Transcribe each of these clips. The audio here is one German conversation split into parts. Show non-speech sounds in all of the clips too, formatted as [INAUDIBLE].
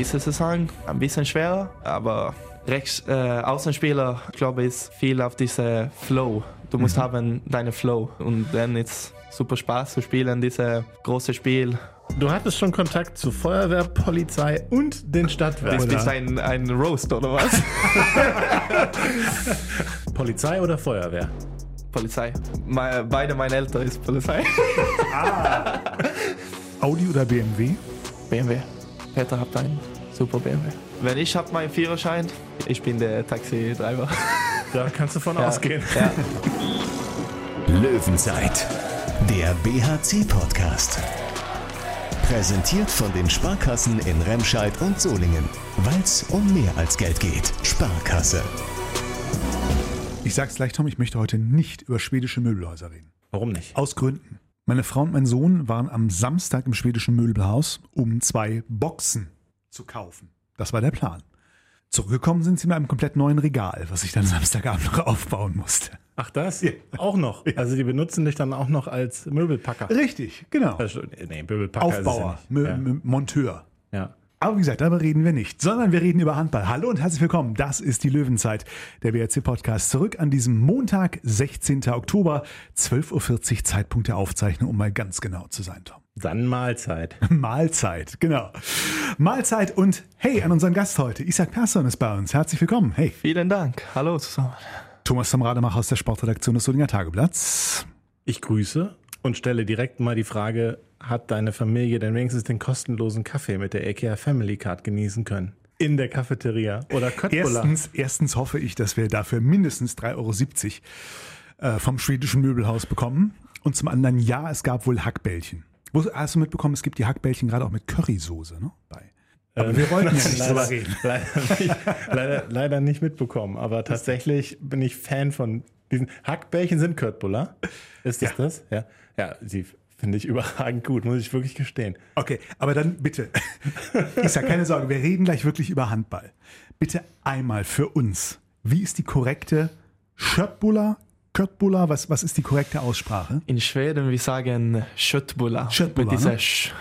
Diese Saison ein bisschen schwerer, aber Rechts, äh, Außenspieler, glaube ich, ist viel auf diese Flow. Du musst Mhm. haben deine Flow und dann ist super Spaß zu spielen, dieses große Spiel. Du hattest schon Kontakt zu Feuerwehr, Polizei und den Das Stadtwerken. ist ein, ein Roast oder was? [LAUGHS] Polizei oder Feuerwehr? Polizei. Me- beide meine Eltern ist Polizei. [LAUGHS] Audi oder BMW? BMW. Peter hat einen super BMW. Wenn ich habe meinen Führerschein, ich bin der Taxi-Driver. [LAUGHS] Da kannst du von ausgehen. Ja. Löwenzeit, der BHC-Podcast. Präsentiert von den Sparkassen in Remscheid und Solingen. Weil es um mehr als Geld geht. Sparkasse. Ich sag's gleich, Tom, ich möchte heute nicht über schwedische Möbelhäuser reden. Warum nicht? Aus Gründen. Meine Frau und mein Sohn waren am Samstag im schwedischen Möbelhaus, um zwei Boxen zu kaufen. Das war der Plan. Zurückgekommen sind sie mit einem komplett neuen Regal, was ich dann [LAUGHS] Samstagabend noch aufbauen musste. Ach das? Auch noch. Also die benutzen dich dann auch noch als Möbelpacker. Richtig, genau. Also, nee, Möbelpacker Aufbauer, ja Mö-. Mö- Monteur. Ja. Aber wie gesagt, darüber reden wir nicht, sondern wir reden über Handball. Hallo und herzlich willkommen. Das ist die Löwenzeit, der WRC-Podcast. Zurück an diesem Montag, 16. Oktober, 12.40 Uhr Zeitpunkt der Aufzeichnung, um mal ganz genau zu sein, Tom. Dann Mahlzeit. [LAUGHS] Mahlzeit, genau. Mahlzeit und hey, an unseren Gast heute. Isaac Persson ist bei uns. Herzlich willkommen. Hey, Vielen Dank. Hallo zusammen. Thomas Tom Rademacher aus der Sportredaktion des Solinger Tageblatts. Ich grüße und stelle direkt mal die Frage, hat deine Familie denn wenigstens den kostenlosen Kaffee mit der IKEA Family Card genießen können? In der Cafeteria oder Köttbullar? Erstens, erstens hoffe ich, dass wir dafür mindestens 3,70 Euro äh, vom schwedischen Möbelhaus bekommen. Und zum anderen, ja, es gab wohl Hackbällchen. Wo, hast du mitbekommen, es gibt die Hackbällchen gerade auch mit Currysoße ne? bei. Aber wir wollten [LAUGHS] ja nicht leider, drüber reden. [LAUGHS] leider, nicht, leider, leider nicht mitbekommen, aber tatsächlich bin ich Fan von diesen Hackbällchen sind Köttbullar. Ist das Ja. das? Ja. Ja, sie finde ich [LAUGHS] überragend gut, muss ich wirklich gestehen. Okay, aber dann bitte. [LAUGHS] Ich sag keine Sorge, wir reden gleich wirklich über Handball. Bitte einmal für uns. Wie ist die korrekte Schöttbuller? Köttbullar? Was, was ist die korrekte Aussprache? In Schweden, wir sagen Köttbullar. Köttbullar, Mit dieser ne? Sch.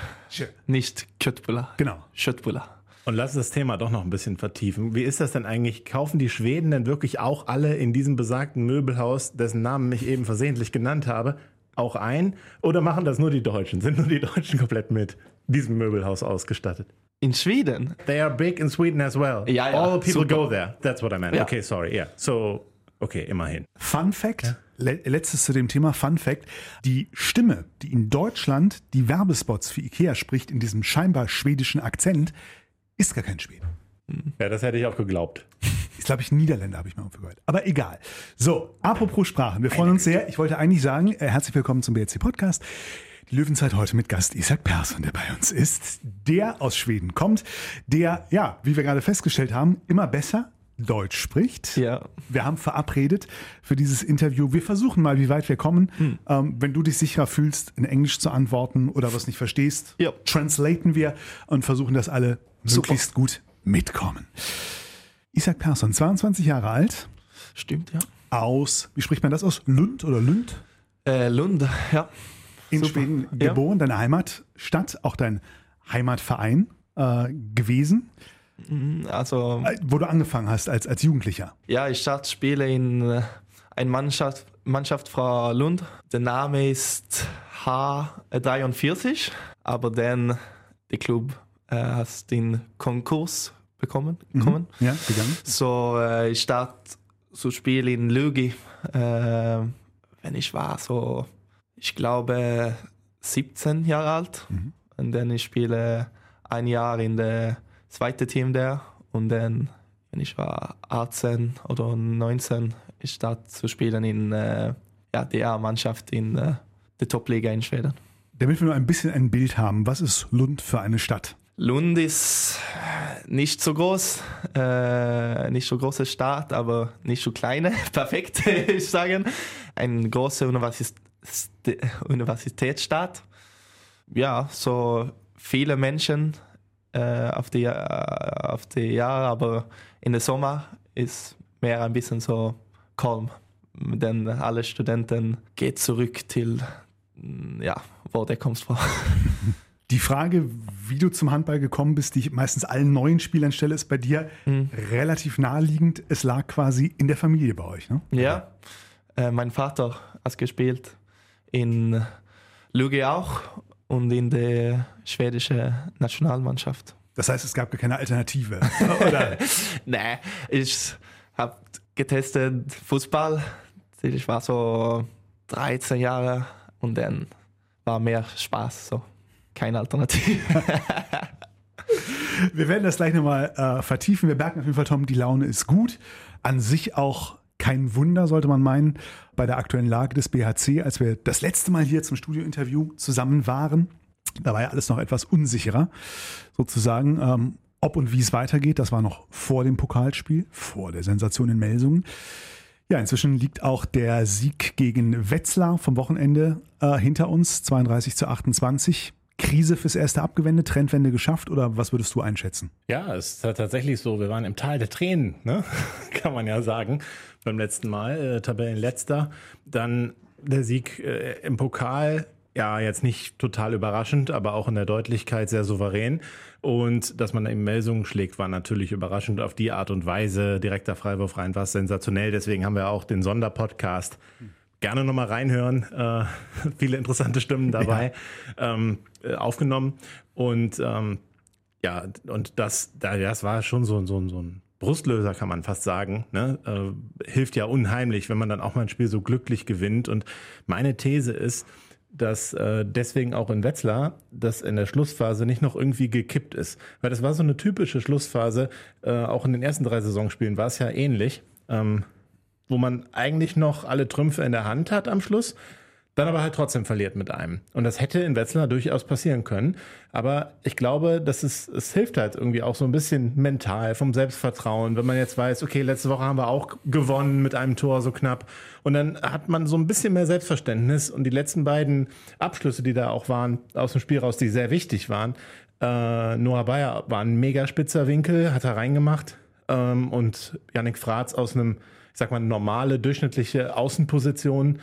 Nicht Köttbullar. Genau. Köttbullar. Und lass das Thema doch noch ein bisschen vertiefen. Wie ist das denn eigentlich? Kaufen die Schweden denn wirklich auch alle in diesem besagten Möbelhaus, dessen Namen ich eben versehentlich genannt habe, auch ein? Oder machen das nur die Deutschen? Sind nur die Deutschen komplett mit diesem Möbelhaus ausgestattet? In Schweden? They are big in Sweden as well. Ja, ja, All people super. go there. That's what I meant. Ja. Okay, sorry. Yeah. So, okay, immerhin. Fun Fact, le letztes zu dem Thema Fun Fact. Die Stimme, die in Deutschland die Werbespots für Ikea spricht, in diesem scheinbar schwedischen Akzent, ist gar kein Schwede. Ja, das hätte ich auch geglaubt. Glaube ich, Niederländer, habe ich mal gehört. Aber egal. So, apropos Sprachen. Wir freuen uns sehr. Ich wollte eigentlich sagen, äh, herzlich willkommen zum BRC Podcast. Die Löwenzeit heute mit Gast Isaac Persson, der bei uns ist, der aus Schweden kommt, der, ja, wie wir gerade festgestellt haben, immer besser Deutsch spricht. Ja. Wir haben verabredet für dieses Interview. Wir versuchen mal, wie weit wir kommen. Ähm, wenn du dich sicherer fühlst, in Englisch zu antworten oder was nicht verstehst, Ja. translaten wir und versuchen, dass alle Super. möglichst gut mitkommen. Isaac Persson, 22 Jahre alt, Stimmt, ja. aus, wie spricht man das aus? Lund oder Lund? Äh, Lund, ja. In Super. Schweden Ja. geboren, deine Heimatstadt, auch dein Heimatverein äh, gewesen, Also, äh, wo du angefangen hast als, als Jugendlicher. ja, ich starte Spiele in äh, eine Mannschaft, Mannschaft von Lund. Der Name ist H43, aber dann der Club äh, hat den Konkurs bekommen. bekommen. Ja, gegangen. So, äh, ich starte zu spielen in Lügi, äh, wenn ich war so, ich glaube, 17 Jahre alt. Und dann ich spiele ein Jahr in der zweiten Team der und dann, wenn ich war 18 oder 19, ich starte zu spielen in äh, ja, der Mannschaft in äh, der Top-Liga in Schweden. Damit wir nur ein bisschen ein Bild haben, was ist Lund für eine Stadt? Lund ist nicht so groß, äh, nicht so große Stadt, aber nicht so kleine. [LAUGHS] Perfekt, ich sagen. Eine große Universis Universitätsstadt. Ja, so viele Menschen äh, auf die, äh, auf die Jahre, aber in der Sommer ist mehr ein bisschen so calm. Denn alle Studenten gehen zurück till, ja, wo der kommt vor. [LAUGHS] Die Frage, wie du zum Handball gekommen bist, die ich meistens allen neuen Spielern stelle, ist bei dir Mhm. relativ naheliegend. Es lag quasi in der Familie bei euch. Ne? Ja, äh, mein Vater hat gespielt in Lüge auch und in der schwedischen Nationalmannschaft. Das heißt, es gab keine Alternative. [LAUGHS] Oder? Nee, ich habe getestet Fußball. Ich war so 13 Jahre und dann war mehr Spaß, so keine Alternative. [LAUGHS] Wir werden das gleich nochmal äh, vertiefen. Wir merken auf jeden Fall, Tom, die Laune ist gut. An sich auch kein Wunder, sollte man meinen, bei der aktuellen Lage des BHC, als wir das letzte Mal hier zum Studiointerview zusammen waren. Da war ja alles noch etwas unsicherer, sozusagen. Ähm, ob und wie es weitergeht, das war noch vor dem Pokalspiel, vor der Sensation in Melsungen. Ja, inzwischen liegt auch der Sieg gegen Wetzlar vom Wochenende äh, hinter uns, 32 zu 28. Krise fürs erste abgewendet, Trendwende geschafft oder was würdest du einschätzen? Ja, es ist tatsächlich so. Wir waren im Tal der Tränen, ne? [LAUGHS] kann man ja sagen, beim letzten Mal. Äh, Tabellenletzter. Dann der Sieg äh, im Pokal. Ja, jetzt nicht total überraschend, aber auch in der Deutlichkeit sehr souverän. Und dass man eben Melsungen schlägt, war natürlich überraschend auf die Art und Weise. Direkter Freiwurf rein war sensationell. Deswegen haben wir auch den Sonderpodcast. Gerne nochmal reinhören. Äh, [LAUGHS] viele interessante Stimmen dabei ähm, äh, aufgenommen. Und ähm, ja, und das, da- das war schon so, so, so ein Brustlöser, kann man fast sagen. Ne? Äh, hilft ja unheimlich, wenn man dann auch mal ein Spiel so glücklich gewinnt. Und meine These ist, dass äh, deswegen auch in Wetzlar das in der Schlussphase nicht noch irgendwie gekippt ist. Weil das war so eine typische Schlussphase, äh, auch in den ersten drei Saisonspielen war es ja ähnlich, ähm, wo man eigentlich noch alle Trümpfe in der Hand hat am Schluss, dann aber halt trotzdem verliert mit einem. Und das hätte in Wetzlar durchaus passieren können. Aber ich glaube, dass es, es hilft halt irgendwie auch so ein bisschen mental vom Selbstvertrauen, wenn man jetzt weiß, okay, letzte Woche haben wir auch gewonnen mit einem Tor so knapp. Und dann hat man so ein bisschen mehr Selbstverständnis. Und die letzten beiden Abschlüsse, die da auch waren, aus dem Spiel raus, die sehr wichtig waren, äh, Noah Bayer war ein mega spitzer Winkel, hat er reingemacht. Ähm, und Yannick Fratz aus einem, ich sag mal, normale, durchschnittliche Außenposition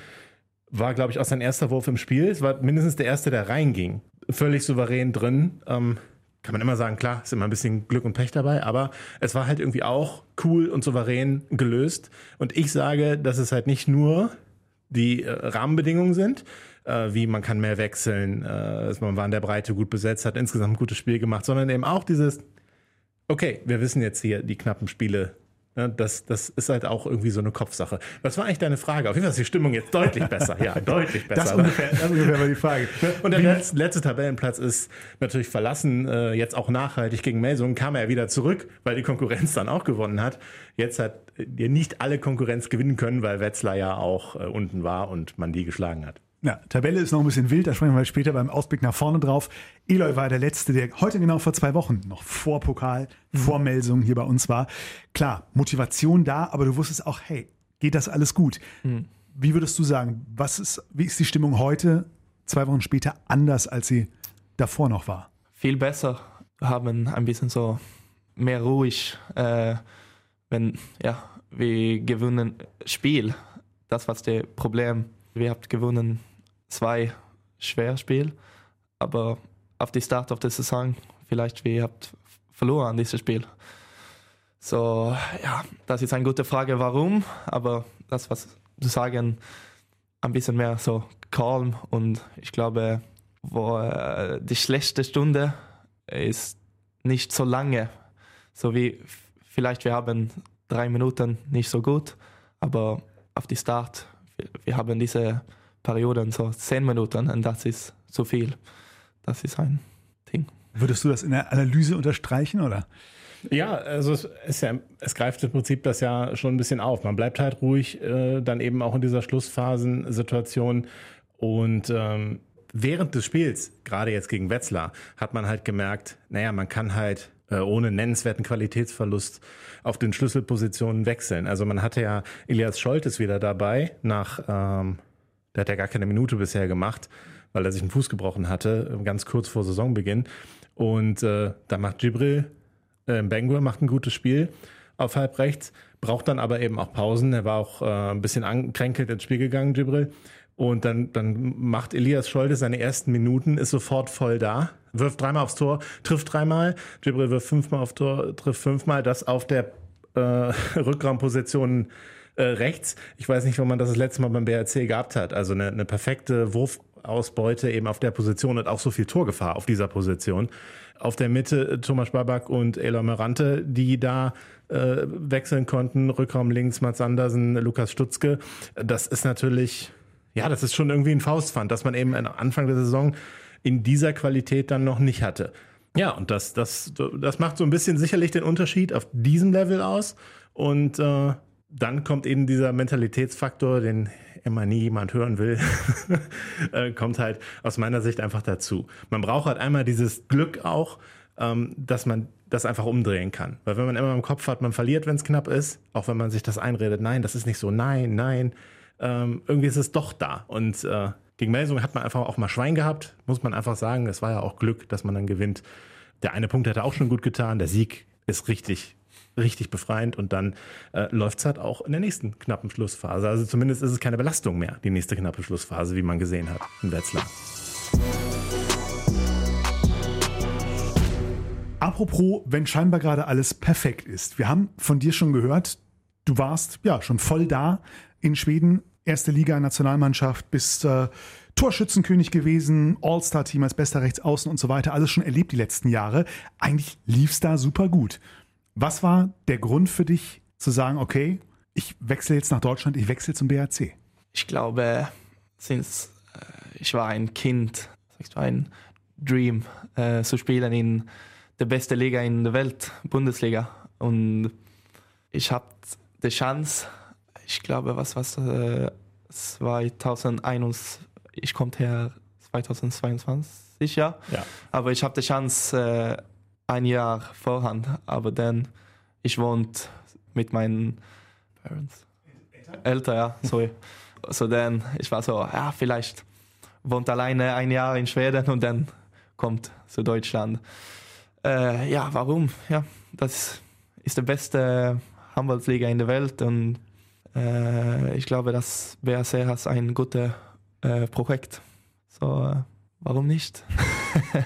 war, glaube ich, auch sein erster Wurf im Spiel. Es war mindestens der erste, der reinging. Völlig souverän drin. Ähm, kann man immer sagen, klar, ist immer ein bisschen Glück und Pech dabei, aber es war halt irgendwie auch cool und souverän gelöst. Und ich sage, dass es halt nicht nur die äh, Rahmenbedingungen sind, äh, wie man kann mehr wechseln, äh, man war in der Breite gut besetzt, hat insgesamt ein gutes Spiel gemacht, sondern eben auch dieses, okay, wir wissen jetzt hier die knappen Spiele. Ja, das, das ist halt auch irgendwie so eine Kopfsache. Was war eigentlich deine Frage? Auf jeden Fall ist die Stimmung jetzt deutlich besser. Ja, [LAUGHS] deutlich besser. Das ungefähr, das ungefähr war die Frage. Und der letzte, letzte Tabellenplatz ist natürlich verlassen, äh, jetzt auch nachhaltig gegen Melsungen, kam er wieder zurück, weil die Konkurrenz dann auch gewonnen hat. Jetzt hat ihr nicht alle Konkurrenz gewinnen können, weil Wetzlar ja auch äh, unten war und man die geschlagen hat. Ja, Tabelle ist noch ein bisschen wild, da sprechen wir später beim Ausblick nach vorne drauf. Eloy war der Letzte, der heute genau vor zwei Wochen, noch vor Pokal, vor Melsung hier bei uns war. Klar, Motivation da, aber du wusstest auch, hey, geht das alles gut? Wie würdest du sagen, was ist, wie ist die Stimmung heute, zwei Wochen später, anders, als sie davor noch war? Viel besser. Haben ein bisschen so mehr ruhig, äh, wenn ja, wir gewinnen Spiel. Das war das Problem. Wir haben gewonnen zwei schwer Spiel, aber auf die Start of der Saison vielleicht wir habt verloren dieses Spiel. So ja, das ist eine gute Frage, warum, aber das was zu sagen, ein bisschen mehr so calm und ich glaube, wo äh, die schlechte Stunde ist nicht so lange, so wie vielleicht wir haben drei Minuten nicht so gut, aber auf die Start wir haben diese Perioden so zehn Minuten und das ist zu viel. Das ist ein Ding. Würdest du das in der Analyse unterstreichen, oder? Ja, also es, ist ja, es greift im Prinzip das ja schon ein bisschen auf. Man bleibt halt ruhig, äh, dann eben auch in dieser Schlussphasensituation. Und ähm, während des Spiels, gerade jetzt gegen Wetzlar, hat man halt gemerkt, naja, man kann halt äh, ohne nennenswerten Qualitätsverlust auf den Schlüsselpositionen wechseln. Also man hatte ja Elias Scholtes wieder dabei, nach, ähm, der hat ja gar keine Minute bisher gemacht, weil er sich einen Fuß gebrochen hatte, ganz kurz vor Saisonbeginn. Und äh, da macht Gibril äh, Bengur macht ein gutes Spiel auf halb rechts, braucht dann aber eben auch Pausen. Er war auch äh, ein bisschen angekränkelt ins Spiel gegangen, Gibril. Und dann, dann macht Elias Scholde seine ersten Minuten, ist sofort voll da, wirft dreimal aufs Tor, trifft dreimal, Gibril wirft fünfmal aufs Tor, trifft fünfmal, das auf der äh, [LAUGHS] Rückraumposition äh, rechts. Ich weiß nicht, wann man das das letzte Mal beim BRC gehabt hat. Also eine, eine perfekte Wurfausbeute eben auf der Position und auch so viel Torgefahr auf dieser Position. Auf der Mitte äh, Thomas Babak und Elor Merante, die da äh, wechseln konnten. Rückraum links Mats Andersen, Lukas Stutzke. Das ist natürlich ja, das ist schon irgendwie ein Faustpfand, dass man eben Anfang der Saison in dieser Qualität dann noch nicht hatte. Ja, und das, das, das macht so ein bisschen sicherlich den Unterschied auf diesem Level aus. Und äh, dann kommt eben dieser Mentalitätsfaktor, den immer nie jemand hören will, [LAUGHS] äh, kommt halt aus meiner Sicht einfach dazu. Man braucht halt einmal dieses Glück auch, ähm, dass man das einfach umdrehen kann. Weil wenn man immer im Kopf hat, man verliert, wenn es knapp ist, auch wenn man sich das einredet, nein, das ist nicht so, nein, nein, ähm, irgendwie ist es doch da. Und äh, gegen Melsung hat man einfach auch mal Schwein gehabt, muss man einfach sagen. Es war ja auch Glück, dass man dann gewinnt. Der eine Punkt hätte auch schon gut getan. Der Sieg ist richtig, richtig befreiend und dann äh, läuft es halt auch in der nächsten knappen Schlussphase. Also zumindest ist es keine Belastung mehr, die nächste knappe Schlussphase, wie man gesehen hat in Wetzlar. Apropos, wenn scheinbar gerade alles perfekt ist. Wir haben von dir schon gehört, du warst ja schon voll da in Schweden, erste Liga, Nationalmannschaft, bist äh, Torschützenkönig gewesen, All-Star-Team als bester Rechtsaußen und so weiter, alles schon erlebt die letzten Jahre. Eigentlich lief es da super gut. Was war der Grund für dich zu sagen, okay, ich wechsle jetzt nach Deutschland, ich wechsle zum BRC? Ich glaube, since äh, ich war ein Kind, ich war ein Dream äh, zu spielen in der besten Liga in der Welt, Bundesliga. Und ich habe die Chance, ich glaube, was was äh, 2021, ich komme her 2022, ja. Ja. Aber ich habe die Chance äh, ein Jahr vorhand, aber dann ich wohnt mit meinen Parents. Älter, ja, sorry. [LAUGHS] so dann, ich war so, ja, vielleicht wohnt alleine ein Jahr in Schweden und dann kommt zu Deutschland. Äh, ja, warum? Ja, das ist die beste Handballsliga in der Welt und äh, ich glaube, das wäre sehr ein gutes äh, Projekt. So, äh, warum nicht? [LAUGHS]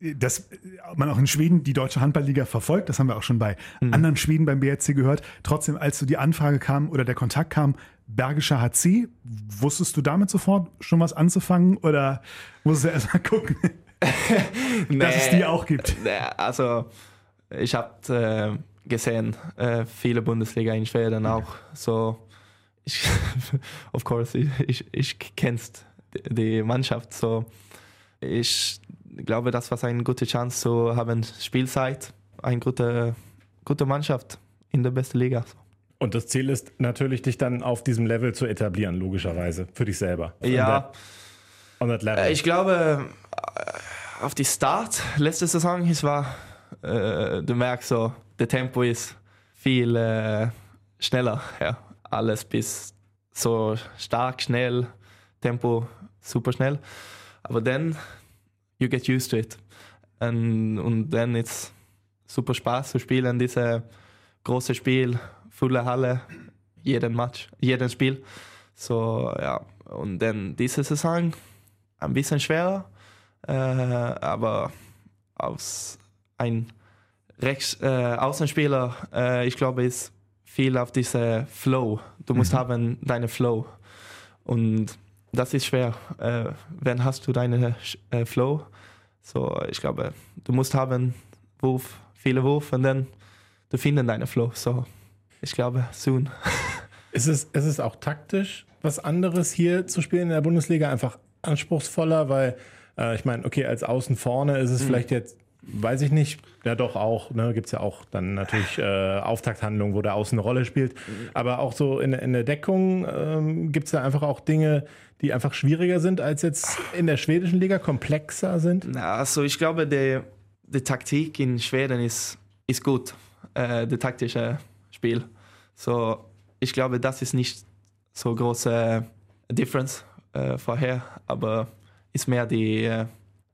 dass man auch in Schweden die deutsche Handballliga verfolgt. Das haben wir auch schon bei mhm. anderen Schweden beim BRC gehört. Trotzdem, als so die Anfrage kam oder der Kontakt kam, Bergischer HC, wusstest du damit sofort schon was anzufangen oder musstest du erst mal gucken, nee, [LAUGHS] dass es die auch gibt? Nee, also, ich habe äh, gesehen, äh, viele Bundesliga in Schweden auch. So, ich, [LAUGHS] of course, ich, ich, ich kennst die Mannschaft. So, ich glaube, das war eine gute Chance zu haben Spielzeit, eine gute, gute Mannschaft in der besten Liga. Und das Ziel ist natürlich, dich dann auf diesem Level zu etablieren, logischerweise, für dich selber. Ja. On that level. Ich glaube, äh, auf die Start letzte Saison, es war, äh, du merkst so, der Tempo ist viel äh, schneller. Ja. Alles bis so stark, schnell, Tempo super schnell. Aber dann you get used to it. Und, und dann ist super Spaß zu spielen, diese große Spiel, volle Halle, jeden Match, jeden Spiel. So, ja, und dann diese Saison ein bisschen schwerer, äh, aber aus ein Rechts, äh, Außenspieler, äh, ich glaube, ist viel auf diese Flow. Du musst mhm. haben deine Flow. Und das ist schwer. Äh, wenn hast du deine äh, Flow? So, ich glaube, du musst haben Wurf, viele Wurf und dann du findest deine Flow. So, ich glaube, soon. [LAUGHS] Ist es, ist es auch taktisch was anderes hier zu spielen in der Bundesliga? Einfach anspruchsvoller, weil äh, ich meine, okay, als Außen vorne ist es mhm. vielleicht jetzt weiß ich nicht. Ja, doch auch. Ne, Gibt es ja auch dann natürlich äh, Auftakthandlungen, wo der Außen eine Rolle spielt. Aber auch so in, in der Deckung ähm, gibt es ja einfach auch Dinge, die einfach schwieriger sind als jetzt in der schwedischen Liga, komplexer sind? Also ich glaube, die, die Taktik in Schweden ist, ist gut. Äh, das taktische Spiel. So, ich glaube, das ist nicht so große Difference äh, vorher, aber ist mehr die äh,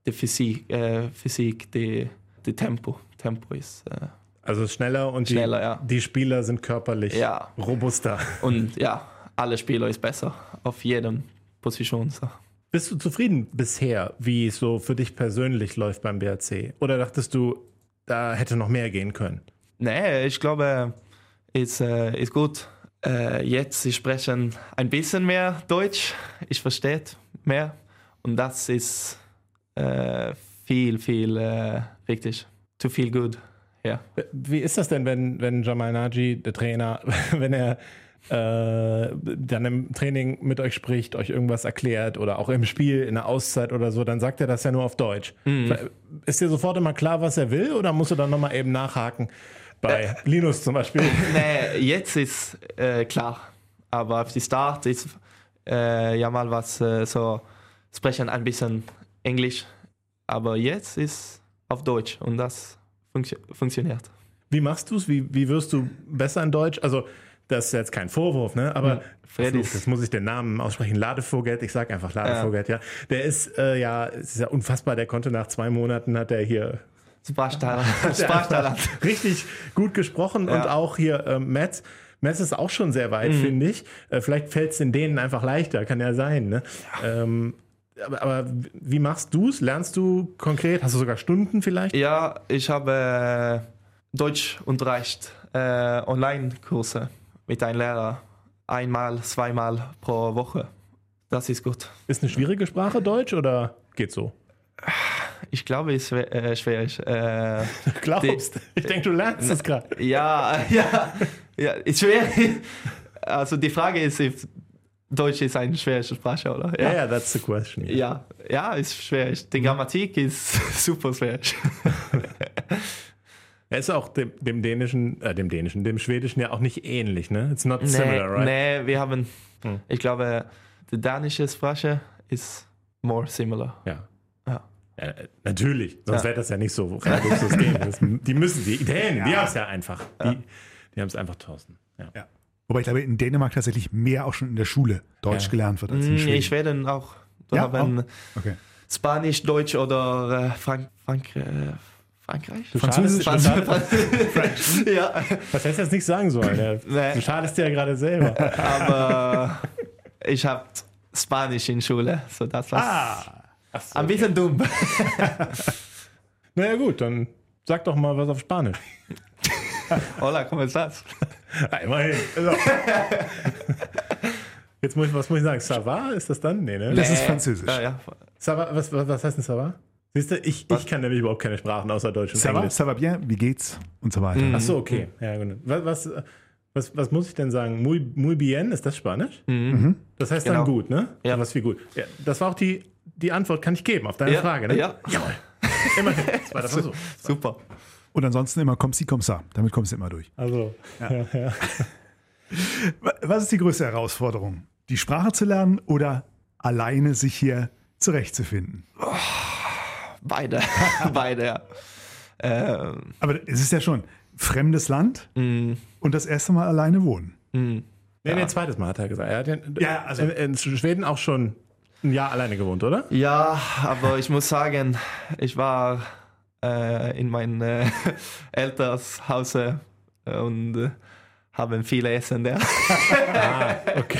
die Physik, äh, Physik die, die Tempo. Tempo ist. Äh, also schneller und schneller, die, ja. die Spieler sind körperlich ja. robuster. [LAUGHS] Und ja, alle Spieler ist besser auf jedem Position. So. Bist du zufrieden bisher, wie es so für dich persönlich läuft beim BRC? Oder dachtest du, da hätte noch mehr gehen können? Nee, ich glaube, ist, äh, ist gut. Äh, jetzt, sie sprechen ein bisschen mehr Deutsch. Ich verstehe mehr. Und das ist äh, viel, viel äh, wichtig. To feel good. Ja. Wie ist das denn, wenn, wenn Jamal Naji, der Trainer, [LAUGHS] wenn er äh, dann im Training mit euch spricht, euch irgendwas erklärt oder auch im Spiel in der Auszeit oder so, dann sagt er das ja nur auf Deutsch. Ist dir sofort immer klar, was er will oder musst du dann nochmal eben nachhaken? Bei Linus zum Beispiel. [LAUGHS] Nee, jetzt ist äh, klar. Aber auf die Start ist äh, ja mal was äh, so sprechen ein bisschen Englisch. Aber jetzt ist auf Deutsch und das funktio funktioniert. Wie machst du es? Wie, wie wirst du besser in Deutsch? Also, das ist jetzt kein Vorwurf, ne? Aber Freddy Fluch, jetzt muss ich den Namen aussprechen. Ladevogel, ich sag einfach Ladevogel, ja. Der ist äh, ja, es ist ja unfassbar, der konnte nach zwei Monaten hat er hier. Sprachtalent. [LAUGHS] [LAUGHS] richtig gut gesprochen und Ja. auch hier äh, Metz. Metz ist auch schon sehr weit, finde ich. Äh, vielleicht fällt es in denen einfach leichter, kann ja sein. Ne? Ähm, aber, aber wie machst du es? Lernst du konkret? Hast du sogar Stunden vielleicht? Ja, ich habe äh, Deutschunterricht, äh, Online-Kurse mit einem Lehrer. Einmal, zweimal pro Woche. Das ist gut. Ist eine schwierige Sprache Deutsch oder geht so? Ich glaube, es ist schwer. Äh, schwierig. Äh, Glaubst? Ich denke, du lernst es gerade. ja, [LAUGHS] ja, ja, ist schwer. Also die Frage ist, Deutsch ist eine schwere Sprache, oder? Ja, ja, that's the question. Ja, ja, ist schwierig. Die Grammatik ist [LAUGHS] super schwierig. Er [LAUGHS] ist auch dem, dem dänischen, äh, dem dänischen, dem schwedischen ja auch nicht ähnlich, ne? It's not similar, right? nee, wir haben, Hm. ich glaube, die dänische Sprache ist more similar. Ja. Ja. Ja, äh, natürlich, sonst Ja. wäre das ja nicht so reibungslos gehen. [LAUGHS] Die müssen, die Dänen, die haben es ja einfach. Die, die haben es einfach, Thorsten. Ja. Wobei ich glaube, in Dänemark tatsächlich mehr auch schon in der Schule Deutsch Ja. gelernt wird als in Schweden. In Schweden auch. Ja, auch? Okay. Spanisch, Deutsch oder äh, Frank Frank äh, Frankreich? Französisch, Franz- du Franz- ja, Was hättest du jetzt nicht sagen sollen? Nee. Du schadest dir ja gerade selber. aber ich habe Spanisch in Schule, so das war Ah, ein bisschen dumm. [LAUGHS] Naja, gut, dann sag doch mal was auf Spanisch. Hola, ¿cómo estás? Ja, immerhin. Also. Jetzt muss ich, was muss ich sagen? Sava ist das dann? Nee, ne? Das ist. Französisch. Ja, ja. Sava, was, was, was heißt denn Sava? Siehst du, ich, ich kann nämlich überhaupt keine Sprachen außer Deutsch und ça Englisch. ça va bien, wie geht's? Und so weiter. Ach so, okay. Ja, genau. Was, was, was, was muss ich denn sagen? Muy, muy bien, ist das Spanisch? Das heißt dann Genau. gut, ne? Ja. Was wie gut. Ja, das war auch die, die Antwort, kann ich geben auf deine Ja, Frage, ne? ja. Jawohl. Immerhin. Das war das [LAUGHS] Versuch. Super. Und ansonsten immer komm sie, komm ça. Damit kommst du immer durch. Also, ja. Ja, [LAUGHS] Wa- Was ist die größte Herausforderung? Die Sprache zu lernen oder alleine sich hier zurechtzufinden? Beide. [LAUGHS] Beide, ja. Ähm, Aber es ist ja schon fremdes Land mm, und das erste Mal alleine wohnen. Nee, nee, zweites Mal hat er gesagt. Er hat in, Ja, also- in, in Schweden auch schon ein Jahr alleine gewohnt, oder? ja, aber ich muss sagen, ich war äh, in meinem äh, [LAUGHS] Elternhaus äh, und äh, haben viele Essen da. Ah, okay.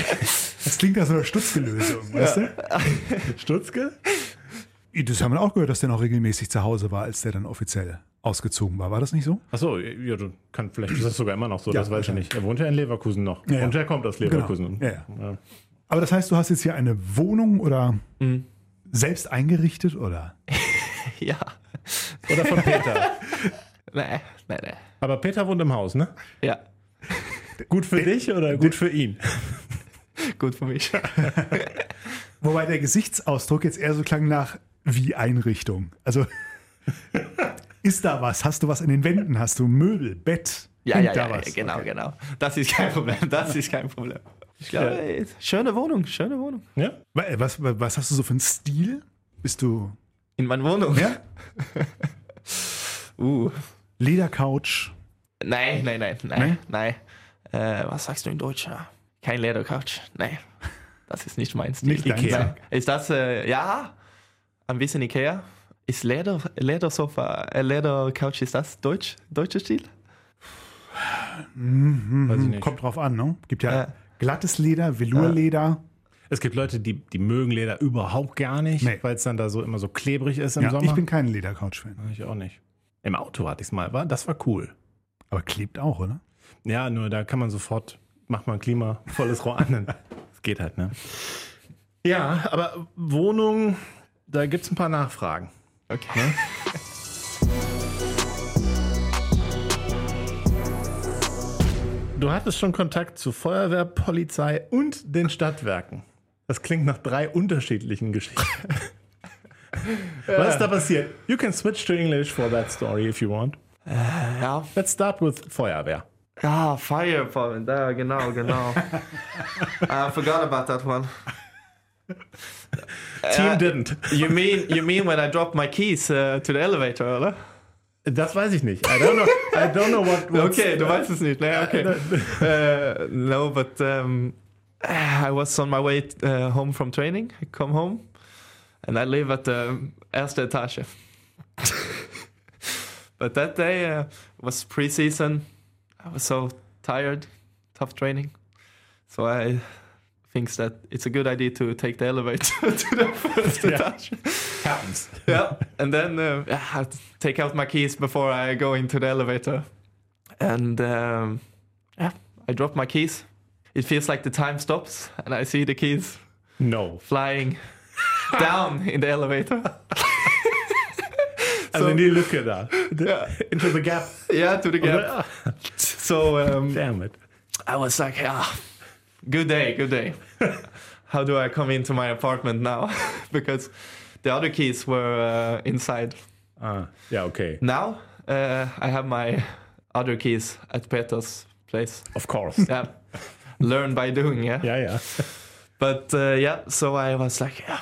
Das klingt nach so einer Stutzgelösung, weißt du? [LAUGHS] Stutzke? Das haben wir auch gehört, dass der noch regelmäßig zu Hause war, als der dann offiziell ausgezogen war. War das nicht so? Achso, ja, du kann, vielleicht ist das sogar immer noch so, Ja, das weiß ich nicht. Er wohnt ja in Leverkusen noch. Ja, ja. Und er kommt aus Leverkusen. Genau. Ja, ja. Aber das heißt, du hast jetzt hier eine Wohnung oder Mhm. selbst eingerichtet oder? [LAUGHS] ja. Oder von Peter. [LAUGHS] Nee, nee, nee. Aber Peter wohnt im Haus, ne? Ja, Gut für dich oder gut für ihn? [LAUGHS] gut für mich. [LAUGHS] Wobei der Gesichtsausdruck jetzt eher so klang nach wie Einrichtung. Also ist da was? Hast du was in den Wänden? Hast du Möbel, Bett? Ja, ja, da ja, was? genau, Okay. genau. Das ist kein Problem. Das ist kein Problem. Ich glaube, ey, schöne Wohnung, schöne Wohnung. Ja? Wa- Was, was hast du so für einen Stil? Bist du In meiner Wohnung? ja? Uh. Ledercouch? Nein, nein, nein, nein, nein. Äh, was sagst du in Deutsch? Kein Ledercouch. Nein, das ist nicht mein Stil. Nicht Ikea. Ist das, äh, ja, ein bisschen Ikea. Ist Leder, Ledersofa, äh, Ledercouch, ist das Deutsch, deutscher Stil? Weiß ich nicht. Kommt drauf an, ne? Gibt ja Ja. glattes Leder, Velourleder. Es gibt Leute, die, die mögen Leder überhaupt gar nicht, Nee. weil es dann da so immer so klebrig ist im Ja, Sommer. ich bin kein Ledercouch-Fan. ich auch nicht. Im Auto hatte ich es mal, war, das war cool. Aber klebt auch, oder? Ja, nur da kann man sofort, macht man Klima, volles Rohr an. [LAUGHS] Das geht halt, ne? Ja, aber Wohnung, da gibt es ein paar Nachfragen. Okay. Du hattest schon Kontakt zu Feuerwehr, Polizei und den Stadtwerken. Das klingt nach drei unterschiedlichen Geschichten. [LAUGHS] Was ist da passiert? You can switch to English for that story if you want. Ja, Let's start with Feuerwehr. ja, Fire Department. Genau, genau. [LAUGHS] I forgot about that one. Team Uh, didn't. You mean you mean when I dropped my keys uh, to the elevator, oder? Das weiß ich nicht. I don't know. I don't know what. Okay, du weißt es nicht. Ne? Okay. uh, [LAUGHS] no, but um, I was on my way uh, home from training. I come home, and I live at the erste Etage. [LAUGHS] but that day uh, was pre-season. I was so tired, tough training, so I think that it's a good idea to take the elevator [LAUGHS] to the first Yeah. etage Happens. [LAUGHS] yeah, and then uh, I take out my keys before I go into the elevator, and um, yeah, I drop my keys. It feels like the time stops, and I see the keys No. flying down in the elevator. Also in die Lücke da. Yeah, Into the gap. yeah, to the gap. [LAUGHS] So um, Damn it. I was like, ah, good day, good day. How do I come into my apartment now? [LAUGHS] because the other keys were uh, inside. Ah, yeah, okay. Now uh, I have my other keys at Peter's place. Of course. Yeah, learn by doing. Yeah, Yeah, yeah. but uh, yeah. So I was like, yeah,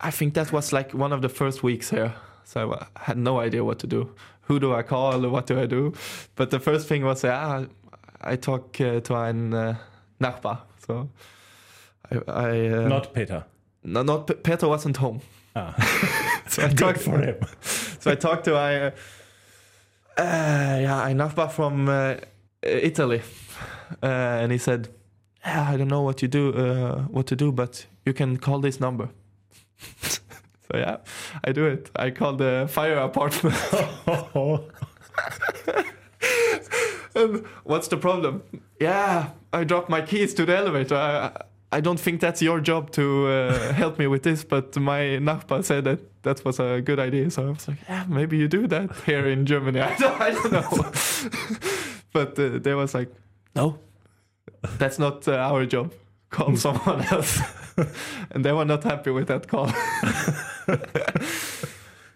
I think that was like one of the first weeks here. So I had no idea what to do. Who do I call? What do I do? But the first thing was, yeah, I talk uh, to ein uh, Nachbar. So I, I uh, Not Peter. no, not P- Peter wasn't home. Ah. [LAUGHS] [LAUGHS] So I Good talked for him. [LAUGHS] So I talked to a, uh, yeah, a Nachbar from uh, Italy, uh, and he said, yeah, I don't know what you do, uh, what to do, but you can call this number. [LAUGHS] so yeah, I do it. I call the fire apartment. [LAUGHS] and what's the problem? Yeah, I dropped my keys to the elevator. I, I don't think that's your job to uh, [LAUGHS] help me with this, but my Nachbar said that that was a good idea. So I was like, yeah, maybe you do that here in Germany. I don't, I don't know. but uh, they was like, no, that's not uh, our job. Call someone else. [LAUGHS] and they were not happy with that call. [LAUGHS]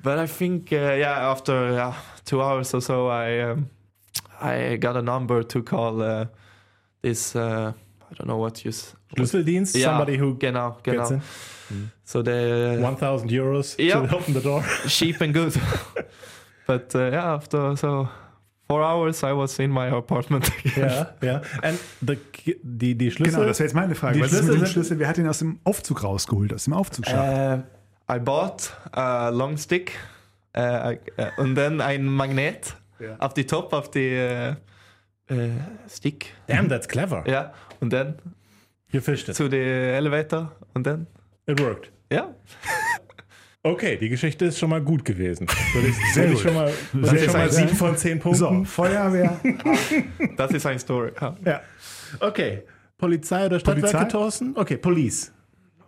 but I think, uh, yeah, after uh, two hours or so, I um, I got a number to call uh, this. Uh, I don't know what you. s- Schlüsseldienst? Yeah, Somebody who genau, gets genau. in? So the 1000 euros Yeah. to [LAUGHS] open the door. cheap and good. but uh, yeah, after so four hours, I was in my apartment again. ja, ja. And the, die, die Schlüssel. Genau, das wäre jetzt meine Frage. Die Was ist mit Schlüssel dem sind- Schlüssel? Wer hat den aus dem Aufzug rausgeholt, aus dem Aufzugsschacht? Uh, I bought a long stick uh, uh, and then ein Magnet Ja. auf die Top auf die uh, uh, Stick. Damn, that's clever. Ja, und dann You fished it. zu der Elevator und dann, It worked. ja. Okay, die Geschichte ist schon mal gut gewesen. Ich, Sehr ich gut. schon mal, ich schon mal sieben von zehn so, Punkten. Feuerwehr. [LAUGHS] Das ist eine Story. Ja. Ja. Okay. Polizei oder Stadtwerke, Polizei? Thorsten? Okay, Police.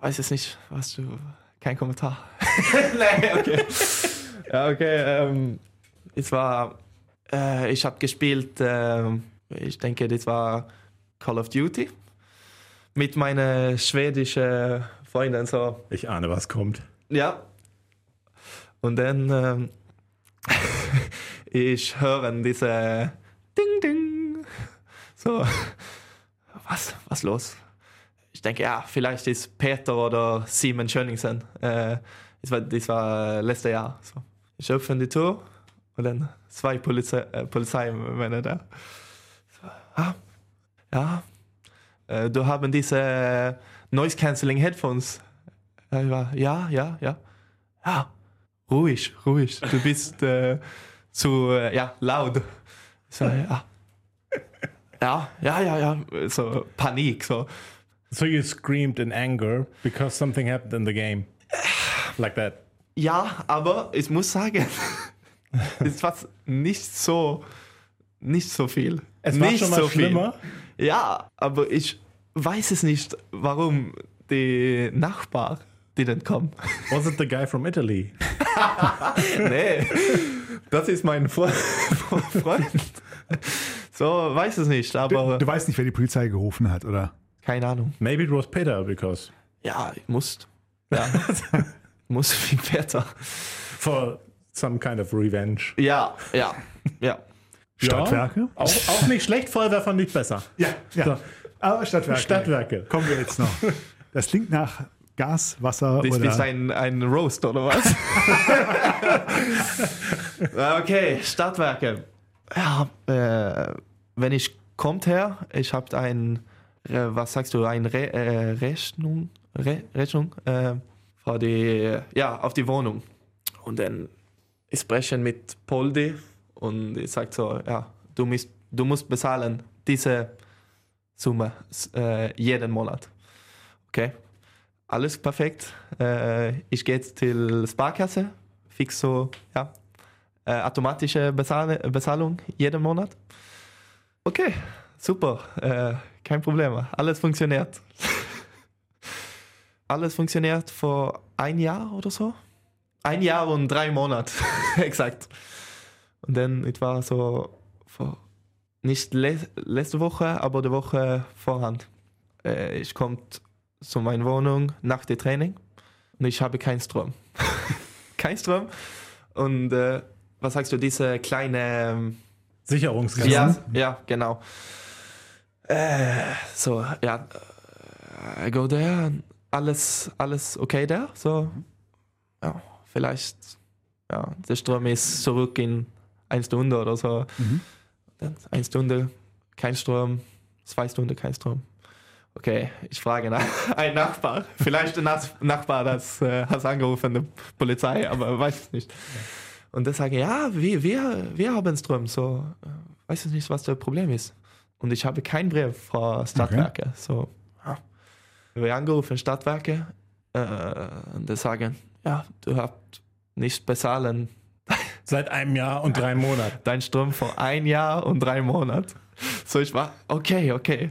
Weiß es nicht, was du. Kein Kommentar. [LAUGHS] nee, okay. Ja, okay. Ähm, es war. Äh, ich habe gespielt, ähm, ich denke, das war Call of Duty. Mit meiner schwedischen Freundin. So. Ich ahne, was kommt. Ja. Und dann. Ähm, [LAUGHS] ich höre diese. Ding, ding. So. Was, was los? Ich denke, ja, vielleicht ist Peter oder Simon Schöningsen. Äh, das, war, das war letztes Jahr. So. Ich öffne die Tür und dann zwei Polizei, äh, Polizeimänner da. So, ah, ja, äh, du haben diese Noise Cancelling Headphones. Ja, ja, ja. Ja, ruhig, ruhig. Du bist äh, zu äh, ja, laut. So, ja. Ja, ja, ja, ja. So Panik. So. So you screamed in anger because something happened in the game. Like that. Ja, aber ich muss sagen, [LAUGHS] es war nicht so, nicht so viel. Es war nicht schon mal so schlimmer. Viel. Ja, aber ich weiß es nicht, warum die Nachbar didn't come. Was it the guy from Italy? [LAUGHS] nee, das ist mein Fre- Freund. So, weiß es nicht, aber Du weißt nicht, wer die Polizei gerufen hat, oder? keine Ahnung. Maybe it was Peter because Ja, ich muss. Ja, [LAUGHS] muss viel besser. for some kind of revenge. Ja, ja, ja. Stadtwerke? Ja, auch, auch nicht schlecht, Feuerwehr fand ich besser. Ja, ja. So. Aber Stadtwerke. Stadtwerke. Kommen wir jetzt noch. Das klingt nach Gas, Wasser Das oder... ist ein, ein Roast, oder was? [LAUGHS] okay, Stadtwerke. Ja, äh, wenn ich kommt her, ich habe ein, äh, was sagst du, eine Re äh, Rechnung, Re Rechnung äh, für die, ja, auf die Wohnung. Und dann ich spreche mit Poldi und ich sage so, ja, du musst, du musst bezahlen diese Summe äh, jeden Monat. Okay, alles perfekt. Äh, ich gehe zur Sparkasse, fix so, ja, äh, automatische Bezahl Bezahlung jeden Monat. Okay, super, äh, kein Problem, alles funktioniert. [LAUGHS] alles funktioniert vor ein Jahr oder so. Ein Jahr und drei Monate, [LAUGHS] exakt. Und dann, es war so, vor, nicht le letzte Woche, aber die Woche vorhand. Äh, ich kommt zu meiner Wohnung nach dem Training und ich habe keinen Strom. [LAUGHS] kein Strom. Und äh, was sagst du, diese kleine. ähm, Sicherungskasten. Ja, ja, genau. Äh, so, ja. äh, I go there, alles, alles okay da. So, ja, vielleicht, ja, der Strom ist zurück in eine Stunde oder so. Dann eine Stunde, kein Strom, zwei Stunden, kein Strom. Okay, ich frage nach [LAUGHS] einen Nachbar. Vielleicht der Nas- Nachbar, das äh, hat angerufen, die Polizei, aber weiß es nicht. Und der sagt, ja, wir, wir, wir haben Strom, so, äh, weiß ich nicht, was das Problem ist. Und ich habe kein Brief von Stadtwerke. So, ja. Wir angerufen Stadtwerke äh, und die sagen, ja, du hast nicht bezahlen [LAUGHS] Seit einem Jahr und drei Monaten. dein Strom vor ein Jahr und drei Monaten. So, ich war, okay, okay.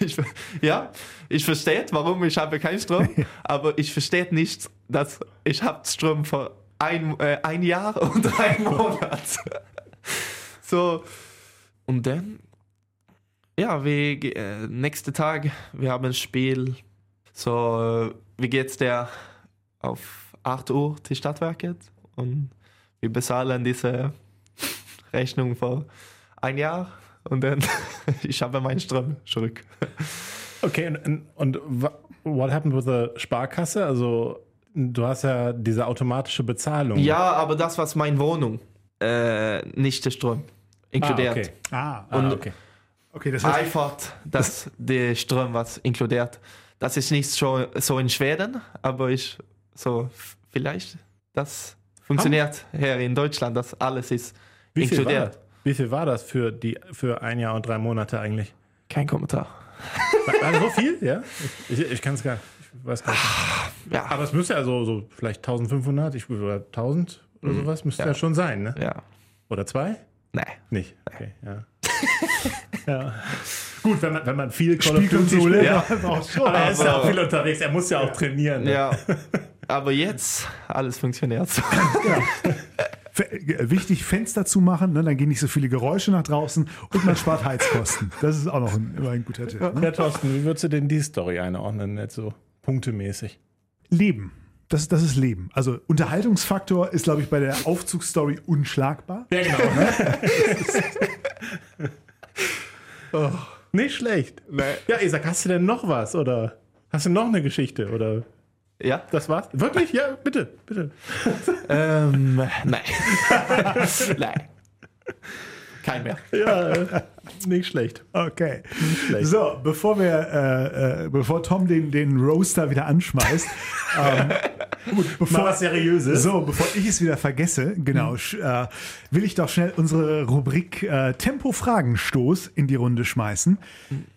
Ich, ja, ich verstehe, warum ich habe keinen Strom, [LAUGHS] aber ich verstehe nicht, dass ich habe Strom vor ein, äh, ein Jahr [LAUGHS] und drei Monate. So, und dann, ja, wir, äh, nächsten Tag, wir haben ein Spiel, so, äh, wie geht's der auf 8 Uhr die Stadtwerke und wir bezahlen diese Rechnung vor ein Jahr und dann [LAUGHS] ich habe meinen Strom zurück. [LAUGHS] Okay, und, und, und what happened with the Sparkasse? Also, du hast ja diese automatische Bezahlung. Ja, aber das war meine Wohnung, äh, nicht der Strom ah, inkludiert. okay. Ah, Ah, okay. okay, das heißt, Einfach, dass [LAUGHS] der Strom was inkludiert. Das ist nicht so, so in Schweden, aber ich so vielleicht das funktioniert hier in Deutschland, dass alles ist Wie inkludiert. Wie viel war das für, die, für ein Jahr und drei Monate eigentlich? Kein Kommentar. War das so viel? Ja? Ich, ich kann es gar ich weiß gar nicht. Ja, Aber es müsste ja so, so vielleicht 1500 ich, oder 1000 oder sowas müsste ja. Ja. schon sein, ne? ja, Oder zwei? nee. Nicht. Okay, ja. [LAUGHS] ja. Gut, wenn man, wenn man viel Call of Spielkonsole, spielt. ja, Ja. schon. Aber er ist ja auch viel unterwegs, er muss ja auch trainieren. Ne? Ja, [LAUGHS] aber jetzt alles funktioniert. Äh, [LAUGHS] Wichtig, Fenster zu machen, ne, dann gehen nicht so viele Geräusche nach draußen und man spart Heizkosten. Das ist auch noch ein, immer ein guter Tipp. Ne? Ja, Thorsten, wie würdest du denn die Story einordnen, jetzt so punktemäßig? Leben. Das, das ist Leben. Also Unterhaltungsfaktor ist, glaube ich, bei der Aufzugsstory unschlagbar. Ja, genau. [LAUGHS] oh, nicht schlecht. Ja, Isaac, hast du denn noch was? Oder hast du noch eine Geschichte? Oder Ja? das war's? Wirklich? Ja, bitte, bitte. [LAUGHS] Ähm, nein. [LAUGHS] nein. Kein mehr. Ja, äh, nicht schlecht. Okay. schlecht. So, bevor wir, äh, äh, bevor Tom den, den Roaster wieder anschmeißt, [LAUGHS] ähm, Mal was Seriöses. So, bevor ich es wieder vergesse, genau, sch- äh, will ich doch schnell unsere Rubrik äh, Tempo-Fragenstoß in die Runde schmeißen.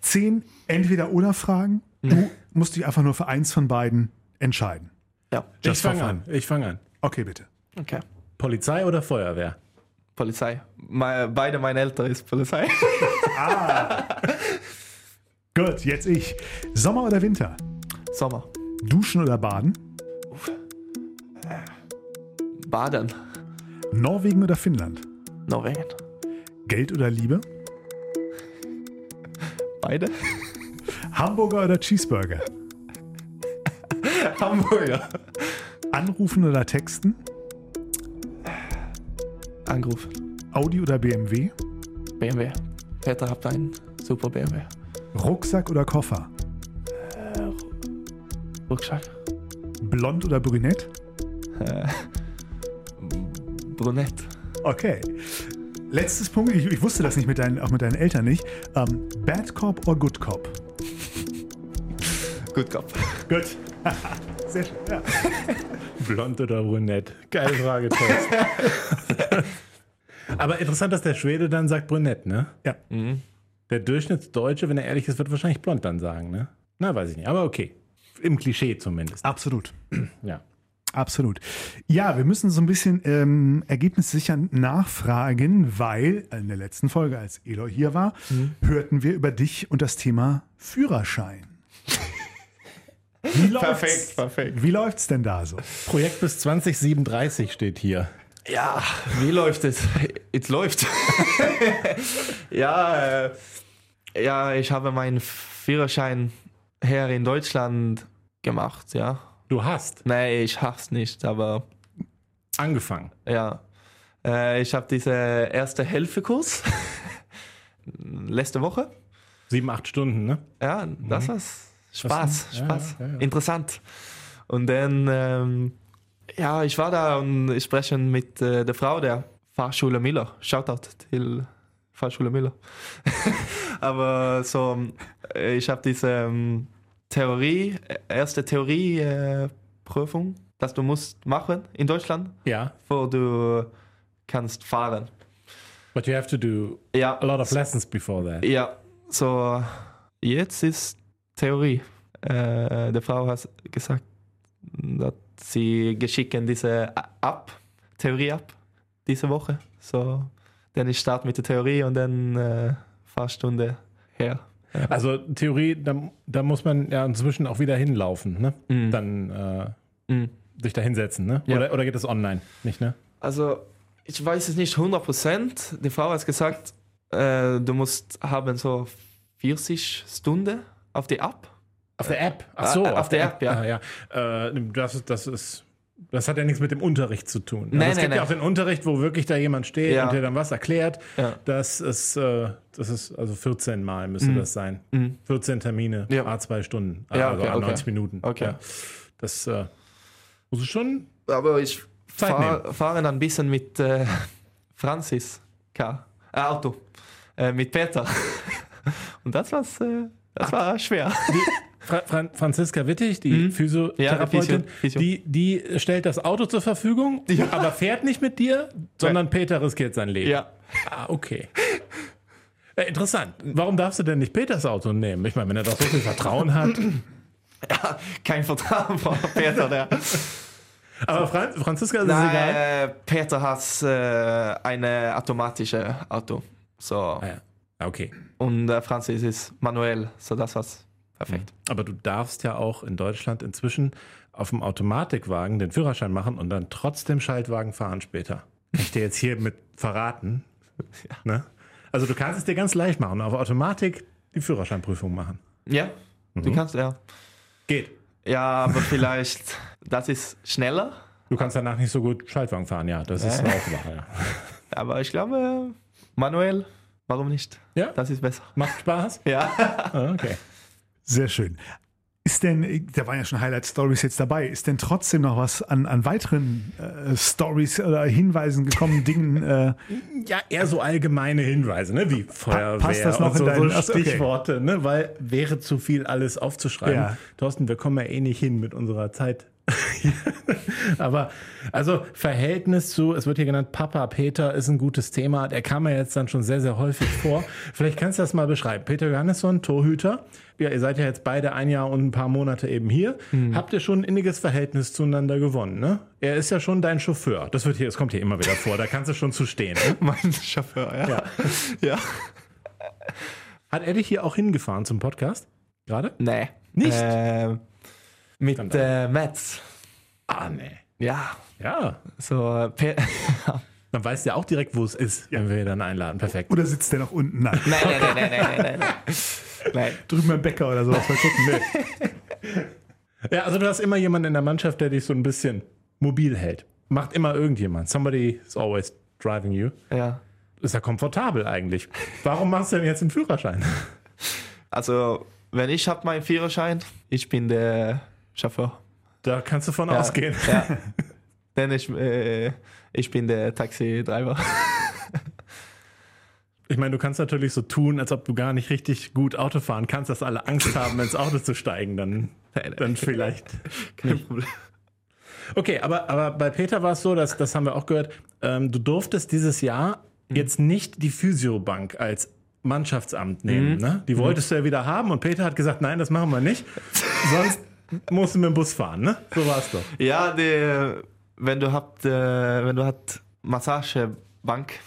Zehn Entweder-Oder-Fragen. Du musst dich einfach nur für eins von beiden entscheiden. Ja, Ich fange an. Ich fange an. Okay, bitte. okay. Polizei oder Feuerwehr? Polizei. Me- beide meine Eltern ist Polizei. [LAUGHS] Gut, jetzt ich. Sommer oder Winter? Sommer. Duschen oder Baden? Baden. Norwegen oder Finnland? Norwegen. Geld oder Liebe? Beide. Hamburger oder Cheeseburger? Hamburger. Anrufen oder Texten? Angerufen. Audi oder BMW? BMW. Peter habt einen super BMW. Rucksack oder Koffer? Rucksack. Blond oder brünett? Brunett. Okay. Letztes Punkt, ich, ich wusste das nicht mit deinen, auch mit deinen Eltern nicht. Ähm, Bad Cop oder Good Cop? Gut Kopf. Gut. Sehr schön. Ja. Blond oder brünett? Geile Frage. [LAUGHS] Aber interessant, dass der Schwede dann sagt brünett, ne? ja. Der Durchschnittsdeutsche, wenn er ehrlich ist, wird wahrscheinlich blond dann sagen, ne? Na, weiß ich nicht. Aber okay. Im Klischee zumindest. Absolut. [CLEARS THROAT] Ja. Absolut. Ja, wir müssen so ein bisschen ähm, ergebnissicher nachfragen, weil in der letzten Folge, als Eloy hier war, hörten wir über dich und das Thema Führerschein. Wie läuft's? Perfekt, perfekt. Wie läuft's denn da so? Projekt bis 2037 steht hier. Ja, wie läuft es? Es läuft. [LAUGHS] ja, äh, ja, ich habe meinen Führerschein her in Deutschland gemacht, ja. Du hast Nee, ich hasse nicht, aber angefangen. ja. Äh, ich habe diese erste Hilfekurs [LAUGHS] letzte Woche. Sieben, acht Stunden, ne? Ja, das war Spaß, ja, Spaß, ja, ja. interessant. Und dann, ähm, ja, ich war da und ich spreche mit äh, der Frau der Fahrschule Miller. Shoutout til Fahrschule Miller. [LAUGHS] Aber so, äh, ich habe diese ähm, Theorie, äh, erste Theorieprüfung, äh, dass du musst machen in Deutschland, Ja. bevor du kannst fahren. But you have to do Ja, a lot of lessons before that. Ja, so jetzt ist Theorie. Äh, die Frau hat gesagt, dass sie geschicken diese App, Theorie ab, diese Woche. So, dann ich starte mit der Theorie und dann äh, Fahrstunde her. Also Theorie, da, da muss man ja inzwischen auch wieder hinlaufen, ne? Mhm. Dann äh, Mhm. sich da hinsetzen, ne? Ja. Oder, oder geht das online? Nicht, ne? Also, ich weiß es nicht 100%. Die Frau hat gesagt, äh, du musst haben so 40 Stunden auf die App. Auf der App. Ach so, Ah, auf der App, ja. Ah, ja. Äh, das, das ist. Das hat ja nichts mit dem Unterricht zu tun. Nein, also es nein, gibt ja nein. auch den Unterricht, wo wirklich da jemand steht Ja. und dir dann was erklärt. Ja. Das ist, äh, das ist also 14 Mal müsste das sein. 14 Termine, Ja. a zwei Stunden, Ja, also okay, a okay. 90 Minuten. Okay. Ja. Das äh, muss ich schon. Aber ich fahr, fahre dann ein bisschen mit äh, [LAUGHS] Francis K. Äh, Auto. Äh, mit Peter. [LAUGHS] Und das, war's, äh, das war schwer. Fra Fran Franziska Wittig, die Mhm. Physiotherapeutin, Ja, Physio-. Die, die stellt das Auto zur Verfügung, aber fährt nicht mit dir, sondern Peter riskiert sein Leben. Ja. Ah, okay. Äh, interessant. Warum darfst du denn nicht Peters Auto nehmen? Ich meine, wenn er doch so viel Vertrauen hat. Kein Vertrauen von Peter. Der. Aber Fran Franziska ist Nein, egal. äh, Peter hat äh, eine automatische Auto. So. Ah, ja. Ah, Okay. Und äh, Francis ist manuell. So, das war's perfekt. Aber du darfst ja auch in Deutschland inzwischen auf dem Automatikwagen den Führerschein machen und dann trotzdem Schaltwagen fahren später. Kann ich dir jetzt hier mit verraten? [LAUGHS] Ne? Also du kannst es dir ganz leicht machen, auf Automatik die Führerscheinprüfung machen. Ja, du Mhm. kannst, ja. Geht. Ja, aber [LAUGHS] vielleicht, das ist schneller. Du kannst danach nicht so gut Schaltwagen fahren, ja, das ist Äh. auch wahr. Ja. [LAUGHS] Aber ich glaube, manuell, warum nicht? Ja? Das ist besser. Macht Spaß? Ja. Ah, okay. Sehr schön. Ist denn, da waren ja schon Highlight-Stories jetzt dabei, ist denn trotzdem noch was an, an weiteren äh, Stories oder Hinweisen gekommen, [LAUGHS] Dingen? Äh, Ja, eher so allgemeine Hinweise, ne? wie Feuerwehr passt das noch und so, in deinen- so so, okay. Stichworte, ne? weil wäre zu viel alles aufzuschreiben. Ja. Thorsten, wir kommen ja eh nicht hin mit unserer Zeit [LAUGHS] Aber also Verhältnis zu, es wird hier genannt, Papa Peter ist ein gutes Thema. Der kam mir jetzt dann schon sehr, sehr häufig vor. Vielleicht kannst du das mal beschreiben. Peter Johannesson, Torhüter. Ja, ihr seid ja jetzt beide ein Jahr und ein paar Monate eben hier. Habt ihr schon ein inniges Verhältnis zueinander gewonnen, ne? Er ist ja schon dein Chauffeur. Das wird hier, das kommt hier immer wieder vor. Da kannst du schon zu stehen. Ne? [LAUGHS] Mein Chauffeur, ja. Ja. [LAUGHS] ja. Hat er dich hier auch hingefahren zum Podcast? Gerade? Nee. Nicht? Äh, mit äh, Metz. Ah, nee. Ja. Ja. So, äh, Pe [LAUGHS] Dann weißt du ja auch direkt, wo es ist, wenn wir ihn dann einladen. Perfekt. Oder sitzt der noch unten? Nein. nein, nein, nein, nein, nein, nein, nein. [LAUGHS] nein. Drüben beim Bäcker oder sowas. Mal gucken. Nee. Ja, also du hast immer jemanden in der Mannschaft, der dich so ein bisschen mobil hält. Macht immer irgendjemand. Somebody is always driving you. Ja. Ist ja komfortabel eigentlich. Warum machst du denn jetzt einen Führerschein? Also, wenn ich habe meinen Führerschein, ich bin der Chauffeur. Da kannst du von Ja. ausgehen. Ja. [LAUGHS] Denn ich, äh, ich bin der Taxi-Driver. [LAUGHS] Ich meine, du kannst natürlich so tun, als ob du gar nicht richtig gut Auto fahren kannst, dass alle Angst haben, ins Auto zu steigen. Dann, dann vielleicht. [LAUGHS] Kein Problem. Okay, aber, aber bei Peter war es so, dass, das haben wir auch gehört, ähm, du durftest dieses Jahr jetzt nicht die Physiobank als Mannschaftsamt nehmen. Ne? Die wolltest du ja wieder haben und Peter hat gesagt, nein, das machen wir nicht. Sonst musst du mit dem Bus fahren, ne? So war es doch. Ja, die, wenn du habt, äh, wenn du hat Massagebank,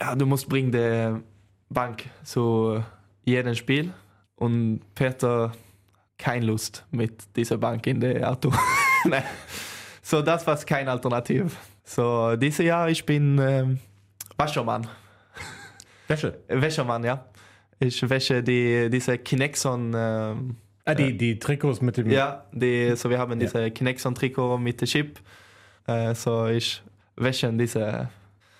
ja, du musst bringen die Bank zu jedem Spiel und Peter kein Lust mit dieser Bank in der Auto. [LAUGHS] Nein. So, das war keine Alternative. So, dieses Jahr ich bin ähm, Waschermann. Wäsche. Wäschermann, ja. Ich wäsche die, diese Kinexon, ähm, Ah, die, die Trikots mit dem. ja, die, so wir haben diese Kinexon-Trikot mit dem Chip. Äh, so ich wäsche diese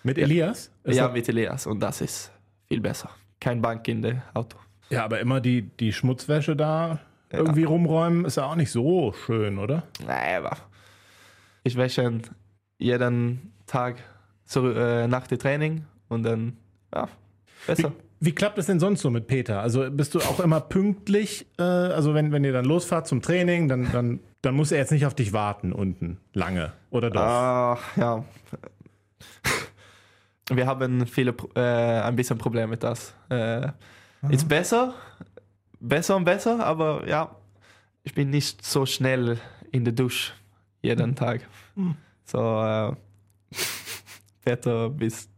Mit Elias? Ist ja, das- mit Elias und das ist viel besser. Kein Bank in dem Auto. ja, aber immer die, die Schmutzwäsche da irgendwie rumräumen, ist ja auch nicht so schön, oder? Nein, aber ich wäsche jeden Tag zu, äh, nach dem Training und dann, ja, besser. wie klappt es denn sonst so mit Peter? Also bist du auch immer pünktlich? Äh, also wenn, wenn ihr dann losfahrt zum Training, dann, dann, dann muss er jetzt nicht auf dich warten unten lange, oder doch? Ah, ja. Wir haben viele, äh, ein bisschen Probleme mit das. Äh, ist besser, besser und besser, aber ja, ich bin nicht so schnell in der Dusche jeden Tag. So, äh, [LAUGHS] Peter bist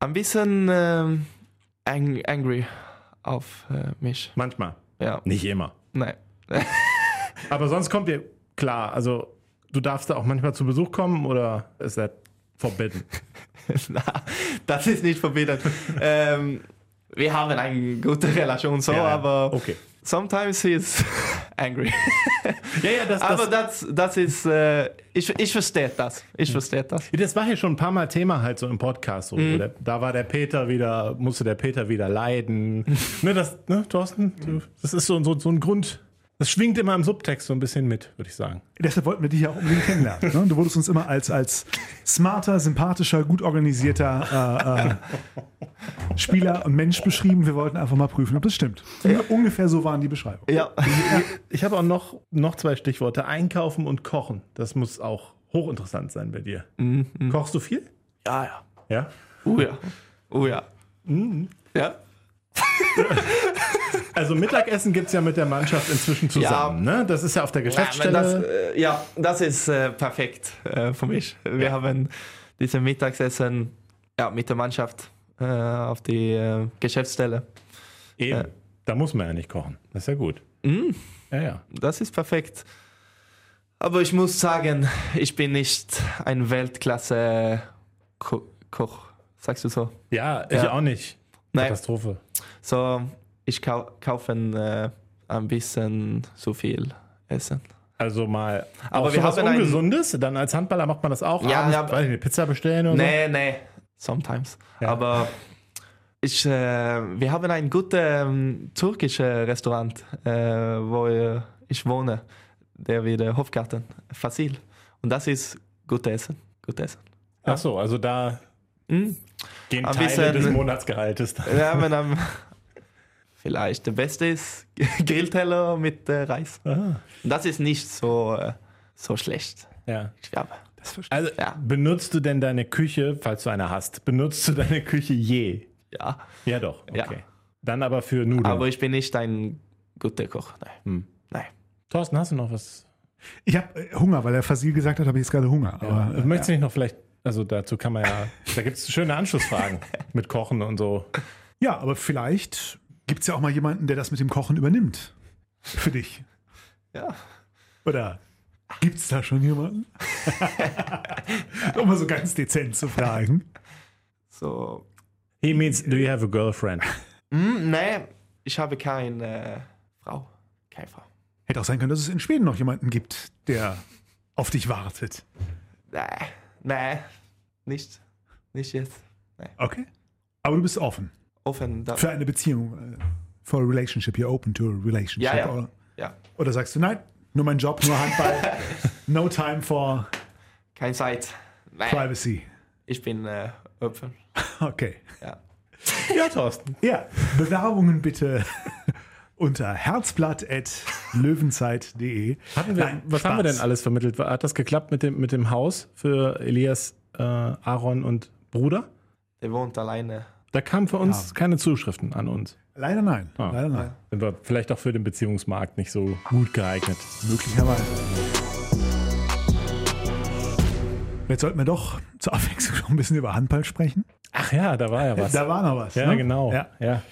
ein bisschen ang angry auf äh, mich. Manchmal. Ja, Nicht immer. nein. [LAUGHS] Aber sonst kommt ihr klar. Also du darfst da auch manchmal zu Besuch kommen oder ist das forbidden? [LAUGHS] Na, das ist nicht verboten. [LAUGHS] ähm, wir haben eine gute Relation so, Ja, aber Okay. sometimes he is angry. [LAUGHS] Ja, ja, das, aber das, das, das ist, äh, ich, ich verstehe das. Ich verstehe das. das war hier schon ein paar Mal Thema halt so im Podcast. So. Der, da war der Peter wieder, musste der Peter wieder leiden. [LAUGHS] ne, das, ne, Thorsten, das ist so, so, so ein Grund. Das schwingt immer im Subtext so ein bisschen mit, würde ich sagen. Deshalb wollten wir dich ja auch unbedingt kennenlernen. Ne? Du wurdest uns immer als, als smarter, sympathischer, gut organisierter äh, äh, Spieler und Mensch beschrieben. Wir wollten einfach mal prüfen, ob das stimmt. Ungefähr so waren die Beschreibungen. Ja. Ich habe auch noch, noch zwei Stichworte. Einkaufen und Kochen. Das muss auch hochinteressant sein bei dir. Kochst du viel? Ja, ja. Ja. Oh ja. Oh ja. Ja. [LAUGHS] Also Mittagessen gibt es ja mit der Mannschaft inzwischen zusammen. Ne? Das ist ja auf der Ja, Geschäftsstelle. das, äh, ja, das ist äh, perfekt äh, für mich. Wir haben diese Mittagsessen ja, mit der Mannschaft äh, auf die äh, Geschäftsstelle. Eben. äh, Da muss man ja nicht kochen. Das ist ja gut. Ja, ja. Das ist perfekt. Aber ich muss sagen, ich bin nicht ein Weltklasse-Koch. Sagst du so? Ja, ich Ja. auch nicht. Nein. Katastrophe. So, ich kau kaufe äh, ein bisschen zu viel Essen. Also mal Aber wir haben einen- Ungesundes. Dann als Handballer macht man das auch. Ja, abends, ja. weiß ich nicht, Pizza bestellen oder Nee, nee, sometimes. Ja. Aber ich, äh, wir haben ein gutes ähm, türkisches Restaurant, äh, wo ich wohne, der wie der Hofgarten, Fasil. Und das ist gut Essen. Gut Essen. so. Ach so, also da Mm. gehen Ein Teile bisschen- des Monatsgehaltes. Ja, men am vielleicht der beste ist [LAUGHS] Grillteller mit äh, Reis. Ah. Das ist nicht so, äh, so schlecht. Ja. Ich glaube. Also Ja. benutzt du denn deine Küche, falls du eine hast, benutzt du deine Küche je? Ja. Ja, doch. Okay. Ja. Dann aber für Nudeln. Aber ich bin nicht ein guter Koch. Nein. Hm. Nein. Thorsten, hast du noch was? Ich habe äh, Hunger, weil er Fasil gesagt hat, habe ich jetzt gerade Hunger. Aber, Ja. Möchtest du nicht noch vielleicht, also dazu kann man ja, da gibt es schöne Anschlussfragen [LAUGHS] mit Kochen und so. Ja, aber vielleicht gibt es ja auch mal jemanden, der das mit dem Kochen übernimmt. Für dich. Ja. Oder gibt es da schon jemanden? [LAUGHS] um mal so ganz dezent zu fragen. So. He means, do you have a girlfriend? Hm, nee, ich habe keine äh, Frau. Keine Frau. Hätte auch sein können, dass es in Schweden noch jemanden gibt, der auf dich wartet. Nee. Nee. Nicht. Nicht jetzt. Okay. Aber du bist offen Offen. Da. für eine Beziehung. äh, For a relationship, you're open to a relationship. Ja, ja. Oder, Ja. oder sagst du, nein, nur mein Job, nur Handball, [LAUGHS] no time for Keine Zeit. Nee. privacy. Ich bin äh, offen. [LAUGHS] Okay. Ja. Ja, Thorsten. Ja, Bewerbungen bitte [LAUGHS] unter herzblatt.löwenzeit.de. Hatten wir, Nein, was haben wir denn alles vermittelt? Hat das geklappt mit dem, mit dem Haus für Elias, äh, Aaron und Bruder? Der wohnt alleine. Da kamen für uns Ja. keine Zuschriften an uns. Leider nein. Ah. Leider nein. Sind wir vielleicht auch für den Beziehungsmarkt nicht so gut geeignet. Möglicherweise. Jetzt sollten wir doch zur Abwechslung noch ein bisschen über Handball sprechen. Ach ja, da war ja was. Da war noch was. ja, ne? genau. Ja. Ja.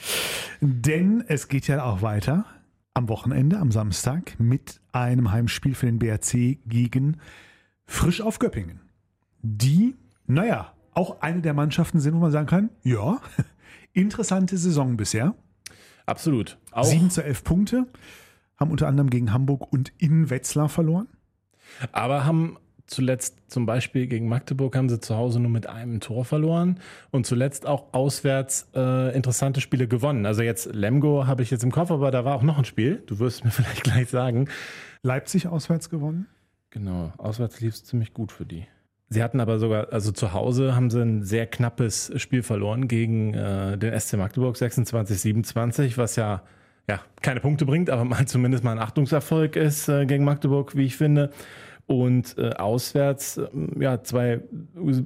Denn es geht ja auch weiter am Wochenende, am Samstag, mit einem Heimspiel für den BRC gegen Frisch auf Göppingen. Die, naja, auch eine der Mannschaften sind, wo man sagen kann, ja, [LAUGHS] interessante Saison bisher. Absolut. Auch, 7 zu 11 Punkte, haben unter anderem gegen Hamburg und in Wetzlar verloren. aber haben zuletzt zum Beispiel gegen Magdeburg haben sie zu Hause nur mit einem Tor verloren und zuletzt auch auswärts äh, interessante Spiele gewonnen. Also jetzt Lemgo habe ich jetzt im Kopf, aber da war auch noch ein Spiel. Du wirst mir [LAUGHS] vielleicht gleich sagen. Leipzig auswärts gewonnen. Genau, auswärts lief es ziemlich gut für die. Sie hatten aber sogar, also zu Hause haben sie ein sehr knappes Spiel verloren gegen äh, den SC Magdeburg 26, 27, was ja, ja keine Punkte bringt, aber mal [LAUGHS] zumindest mal ein Achtungserfolg ist äh, gegen Magdeburg, wie ich finde. Und äh, auswärts äh, ja zwei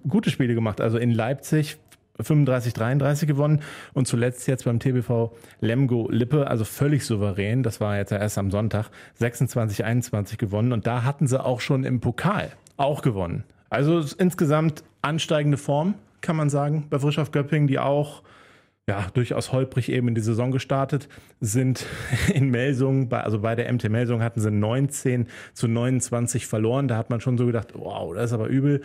gute Spiele gemacht. Also in Leipzig 35, 33 gewonnen und zuletzt jetzt beim TBV Lemgo Lippe, also völlig souverän. Das war jetzt ja erst am Sonntag 26, 21 gewonnen und da hatten sie auch schon im Pokal auch gewonnen. Also insgesamt ansteigende Form, kann man sagen, bei Frisch auf Göppingen, die auch ja, durchaus holprig eben in die Saison gestartet, sind [LAUGHS] in Melsung, bei, also bei der MT Melsung hatten sie 19 zu 29 verloren. Da hat man schon so gedacht, wow, das ist aber übel.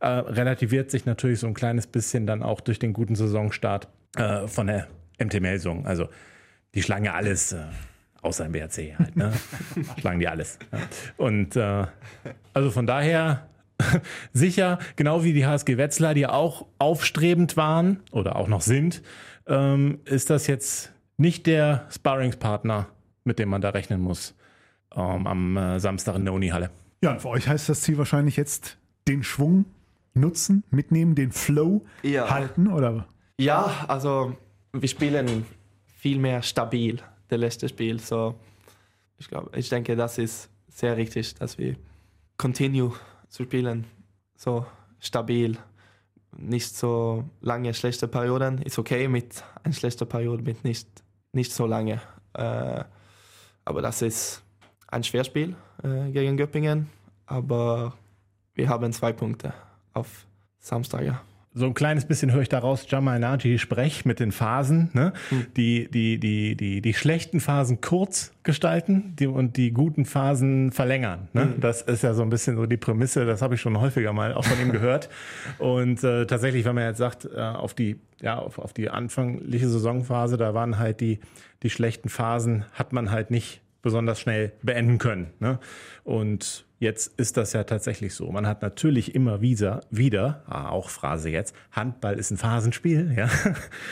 Äh, relativiert sich natürlich so ein kleines bisschen dann auch durch den guten Saisonstart äh, von der MT Melsung. Also die schlagen ja alles, äh, außer im BRC halt, ne? [LAUGHS] schlagen die alles. Ja. Und äh, also von daher [LAUGHS] sicher, genau wie die HSG Wetzlar, die auch aufstrebend waren oder auch noch sind, ähm, ist das jetzt nicht der Sparringspartner, mit dem man da rechnen muss ähm, am äh, Samstag in der Unihalle. Ja, und für euch heißt das Ziel wahrscheinlich jetzt den Schwung nutzen, mitnehmen, den Flow Ja. halten oder Ja, also wir spielen viel mehr stabil, das letzte Spiel. So, ich glaube, ich denke, das ist sehr richtig, dass wir continue zu spielen, so stabil. Nicht so lange schlechte Perioden. Ist okay mit einer schlechten Periode, mit nicht, nicht so lange. Äh, aber das ist ein Schwerspiel äh, gegen Göppingen. Aber wir haben zwei Punkte auf Samstag. So ein kleines bisschen höre ich daraus Jamal Naji Sprech mit den Phasen, ne? die, die, die, die, die schlechten Phasen kurz gestalten die, und die guten Phasen verlängern. Ne? Das ist ja so ein bisschen so die Prämisse, das habe ich schon häufiger mal auch von ihm gehört. [LAUGHS] Und äh, tatsächlich, wenn man jetzt sagt, äh, auf die, ja, auf, auf die anfängliche Saisonphase, da waren halt die, die schlechten Phasen, hat man halt nicht besonders schnell beenden können. Ne? Und jetzt ist das ja tatsächlich so. Man hat natürlich immer wieder, wieder, ah, auch Phrase jetzt, Handball ist ein Phasenspiel, ja.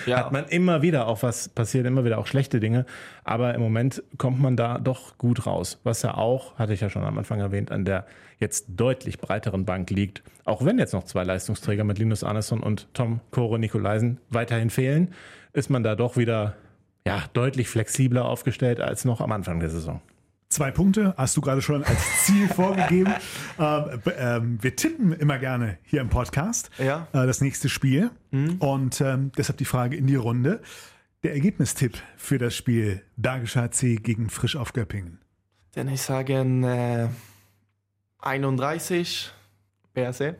Ja. Hat man immer wieder auch was passiert, immer wieder auch schlechte Dinge. Aber im Moment kommt man da doch gut raus. Was ja auch, hatte ich ja schon am Anfang erwähnt, an der jetzt deutlich breiteren Bank liegt. Auch wenn jetzt noch zwei Leistungsträger mit Linus Arneson und Tom Koro Nikolaisen weiterhin fehlen, ist man da doch wieder ja, deutlich flexibler aufgestellt als noch am Anfang der Saison. Zwei Punkte hast du gerade schon als Ziel [LAUGHS] vorgegeben. Ähm, ähm, wir tippen immer gerne hier im Podcast Ja. äh, das nächste Spiel. Und ähm, deshalb die Frage in die Runde. Der Ergebnistipp für das Spiel Bergischer HC gegen Frisch auf Göppingen. Dann ich sagen äh, 31 BRC,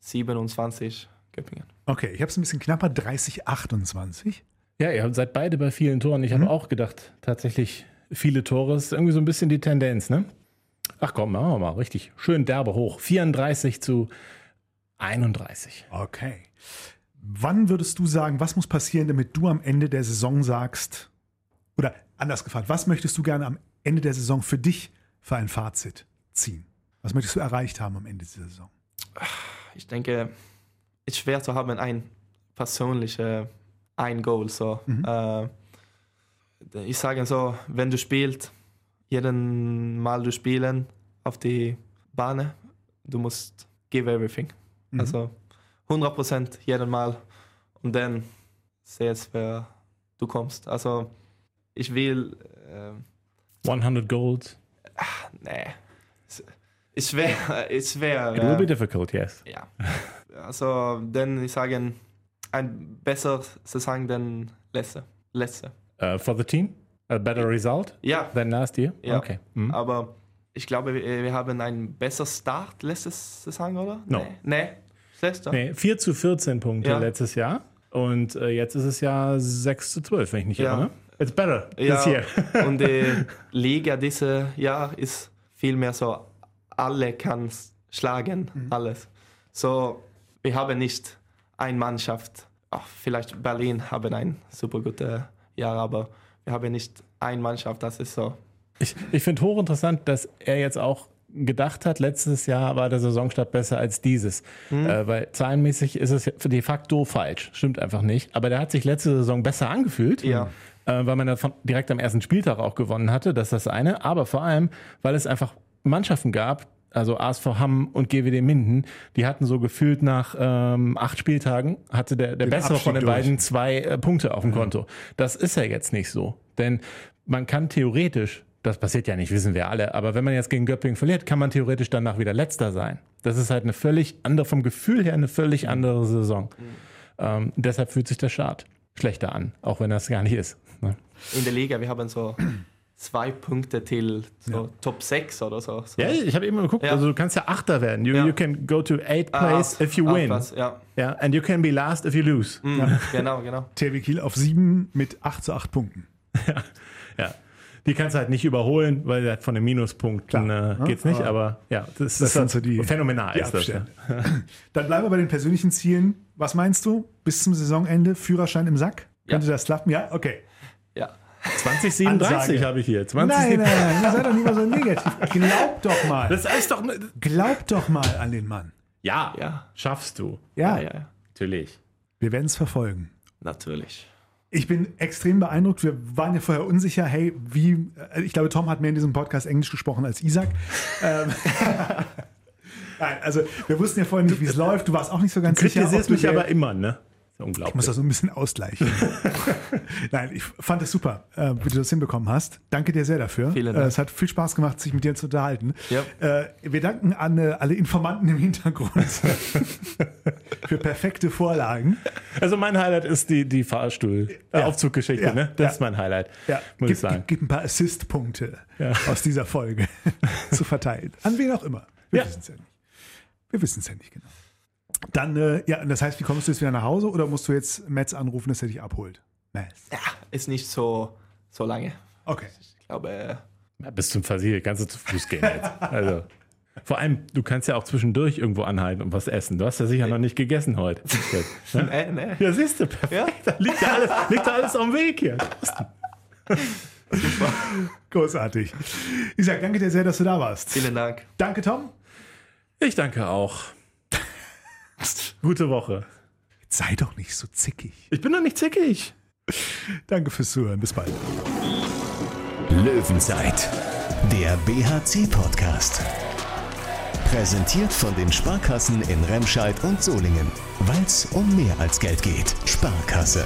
27 Göppingen. Okay, ich habe es ein bisschen knapper, 30, 28. Ja, ihr seid beide bei vielen Toren. Ich habe auch gedacht, tatsächlich viele Tore ist irgendwie so ein bisschen die Tendenz, ne? Ach komm, machen wir mal richtig schön derbe hoch. 34 zu 31. Okay. Wann würdest du sagen, was muss passieren, damit du am Ende der Saison sagst, oder anders gefragt, was möchtest du gerne am Ende der Saison für dich für ein Fazit ziehen? Was möchtest du erreicht haben am Ende dieser Saison? Ich denke, es ist schwer zu haben ein persönliches ein Goal. So. Äh, ich sage so, wenn du spielst, jeden Mal du spielen auf die Bahn, du musst give everything. Also 100 Prozent jeden Mal und dann sehst wer du kommst. Also ich will, äh, 100 Goals. nee, es ist schwer, ist [LAUGHS] schwer. It äh, will be difficult, yes. Ja. Also, dann ich sage, ein besser Saison denn letzte. letzte. Uh, for the team, a better result Ja, than last year? Ja. Okay. Mhm. aber ich glaube, wir, wir haben einen besseren Start letzte Saison, oder? No. Nee, nee. Letzte? Nee, 4 zu 14 Punkte Ja. letztes Jahr. Und äh, jetzt ist es ja 6 zu 12, wenn ich nicht Ja. irre. Ne? It's better Ja, this year. [LAUGHS] und die Liga dieses Jahr ist viel mehr so, alle kann schlagen, alles. So, wir haben nicht eine Mannschaft, ach, vielleicht Berlin haben ein super gutes Jahr, aber wir haben nicht eine Mannschaft, das ist so. Ich, ich finde hochinteressant, dass er jetzt auch gedacht hat, letztes Jahr war der Saisonstart besser als dieses. Mhm. Äh, weil zahlenmäßig ist es de facto falsch. Stimmt einfach nicht. Aber der hat sich letzte Saison besser angefühlt. Ja. Äh, weil man davon direkt am ersten Spieltag auch gewonnen hatte. Das ist das eine. Aber vor allem, weil es einfach Mannschaften gab, also ASV Hamm und GWD Minden, die hatten so gefühlt nach ähm, acht Spieltagen, hatte der, der Den bessere von Abstieg den durch. beiden zwei äh, Punkte auf dem Konto. Das ist ja jetzt nicht so. Denn man kann theoretisch, das passiert ja nicht, wissen wir alle, aber wenn man jetzt gegen Göppingen verliert, kann man theoretisch danach wieder letzter sein. Das ist halt eine völlig andere, vom Gefühl her eine völlig andere Saison. Ähm, deshalb fühlt sich der Start schlechter an, auch wenn das gar nicht ist. Ne? In der Liga, wir haben so zwei Punkte till so Top 6 oder so. so. Ja, ich habe eben geguckt, Ja. also du kannst ja Achter werden. You, Ja. you can go to eighth Ah, place acht- if you win. Platz, Ja, Ja, and you can be last if you lose. Mhm, genau, genau. [LAUGHS] THW Kiel auf sieben mit 8 zu 8 Punkten. [LAUGHS] Ja. Die kannst du halt nicht überholen, weil halt von den Minuspunkten Klar, äh, ne? geht's nicht, Aber- aber ja, das, Das ist sind halt so die- phänomenal. Die ist das, ja. [LAUGHS] Dann bleiben wir bei den persönlichen Zielen. Was meinst du? Bis zum Saisonende Führerschein im Sack? Könnte das klappen? Ja, okay. Ja. 2037 Ansage. habe ich hier. 20, Nein, nein, nein, seid doch nicht mal so negativ. Glaub doch mal. Das ist doch. Glaub doch mal an den Mann. Ja, Ja. schaffst du. Ja, Ja, ja. Natürlich. wir werden es verfolgen. Natürlich. Ich bin extrem beeindruckt. Wir waren ja vorher unsicher, hey, wie, äh, ich glaube, Tom hat mehr in diesem Podcast Englisch gesprochen als Isaac. [LAUGHS] ähm, [LAUGHS] Nein, also wir wussten ja vorher nicht, wie es läuft. Du warst auch nicht so ganz sicher. Kritisierst du mich der- aber immer, ne? Ich muss Unglaublich. das so ein bisschen ausgleichen. [LAUGHS] Nein, ich fand es super, äh, wie du das hinbekommen hast. Danke dir sehr dafür. Vielen Äh, Dank. es hat viel Spaß gemacht, sich mit dir zu unterhalten. Ja. Äh, wir danken an äh, alle Informanten im Hintergrund [LAUGHS] für perfekte Vorlagen. Also mein Highlight ist die, die Fahrstuhl-Aufzuggeschichte, Ja. ne? Das Ja. ist mein Highlight. Ja, Muss gib, ich sagen. gib, gib ein paar Assist-Punkte aus dieser Folge [LAUGHS] zu verteilen. An wen auch immer. Wir wissen es ja nicht. Wir wissen es ja nicht genau. Dann, äh, ja, das heißt, wie kommst du jetzt wieder nach Hause oder musst du jetzt Metz anrufen, dass er dich abholt? Metz. Ja, ist nicht so, so lange. Okay. Ich glaube, äh, Ja, bis zum Versiegel kannst du zu Fuß gehen jetzt. Also. Vor allem, du kannst ja auch zwischendurch irgendwo anhalten und was essen. Du hast ja sicher noch nicht gegessen heute. [LAUGHS] Ja, nee, nee. ja siehst du, perfekt. Da liegt ja alles, liegt ja alles auf dem Weg hier. Großartig. Isaac, danke dir sehr, dass du da warst. Vielen Dank. Danke, Tom. Ich danke auch. Gute Woche. Sei doch nicht so zickig. Ich bin doch nicht zickig. Danke fürs Zuhören. Bis bald. Löwenzeit, der BHC-Podcast. Präsentiert von den Sparkassen in Remscheid und Solingen. Weil es um mehr als Geld geht. Sparkasse.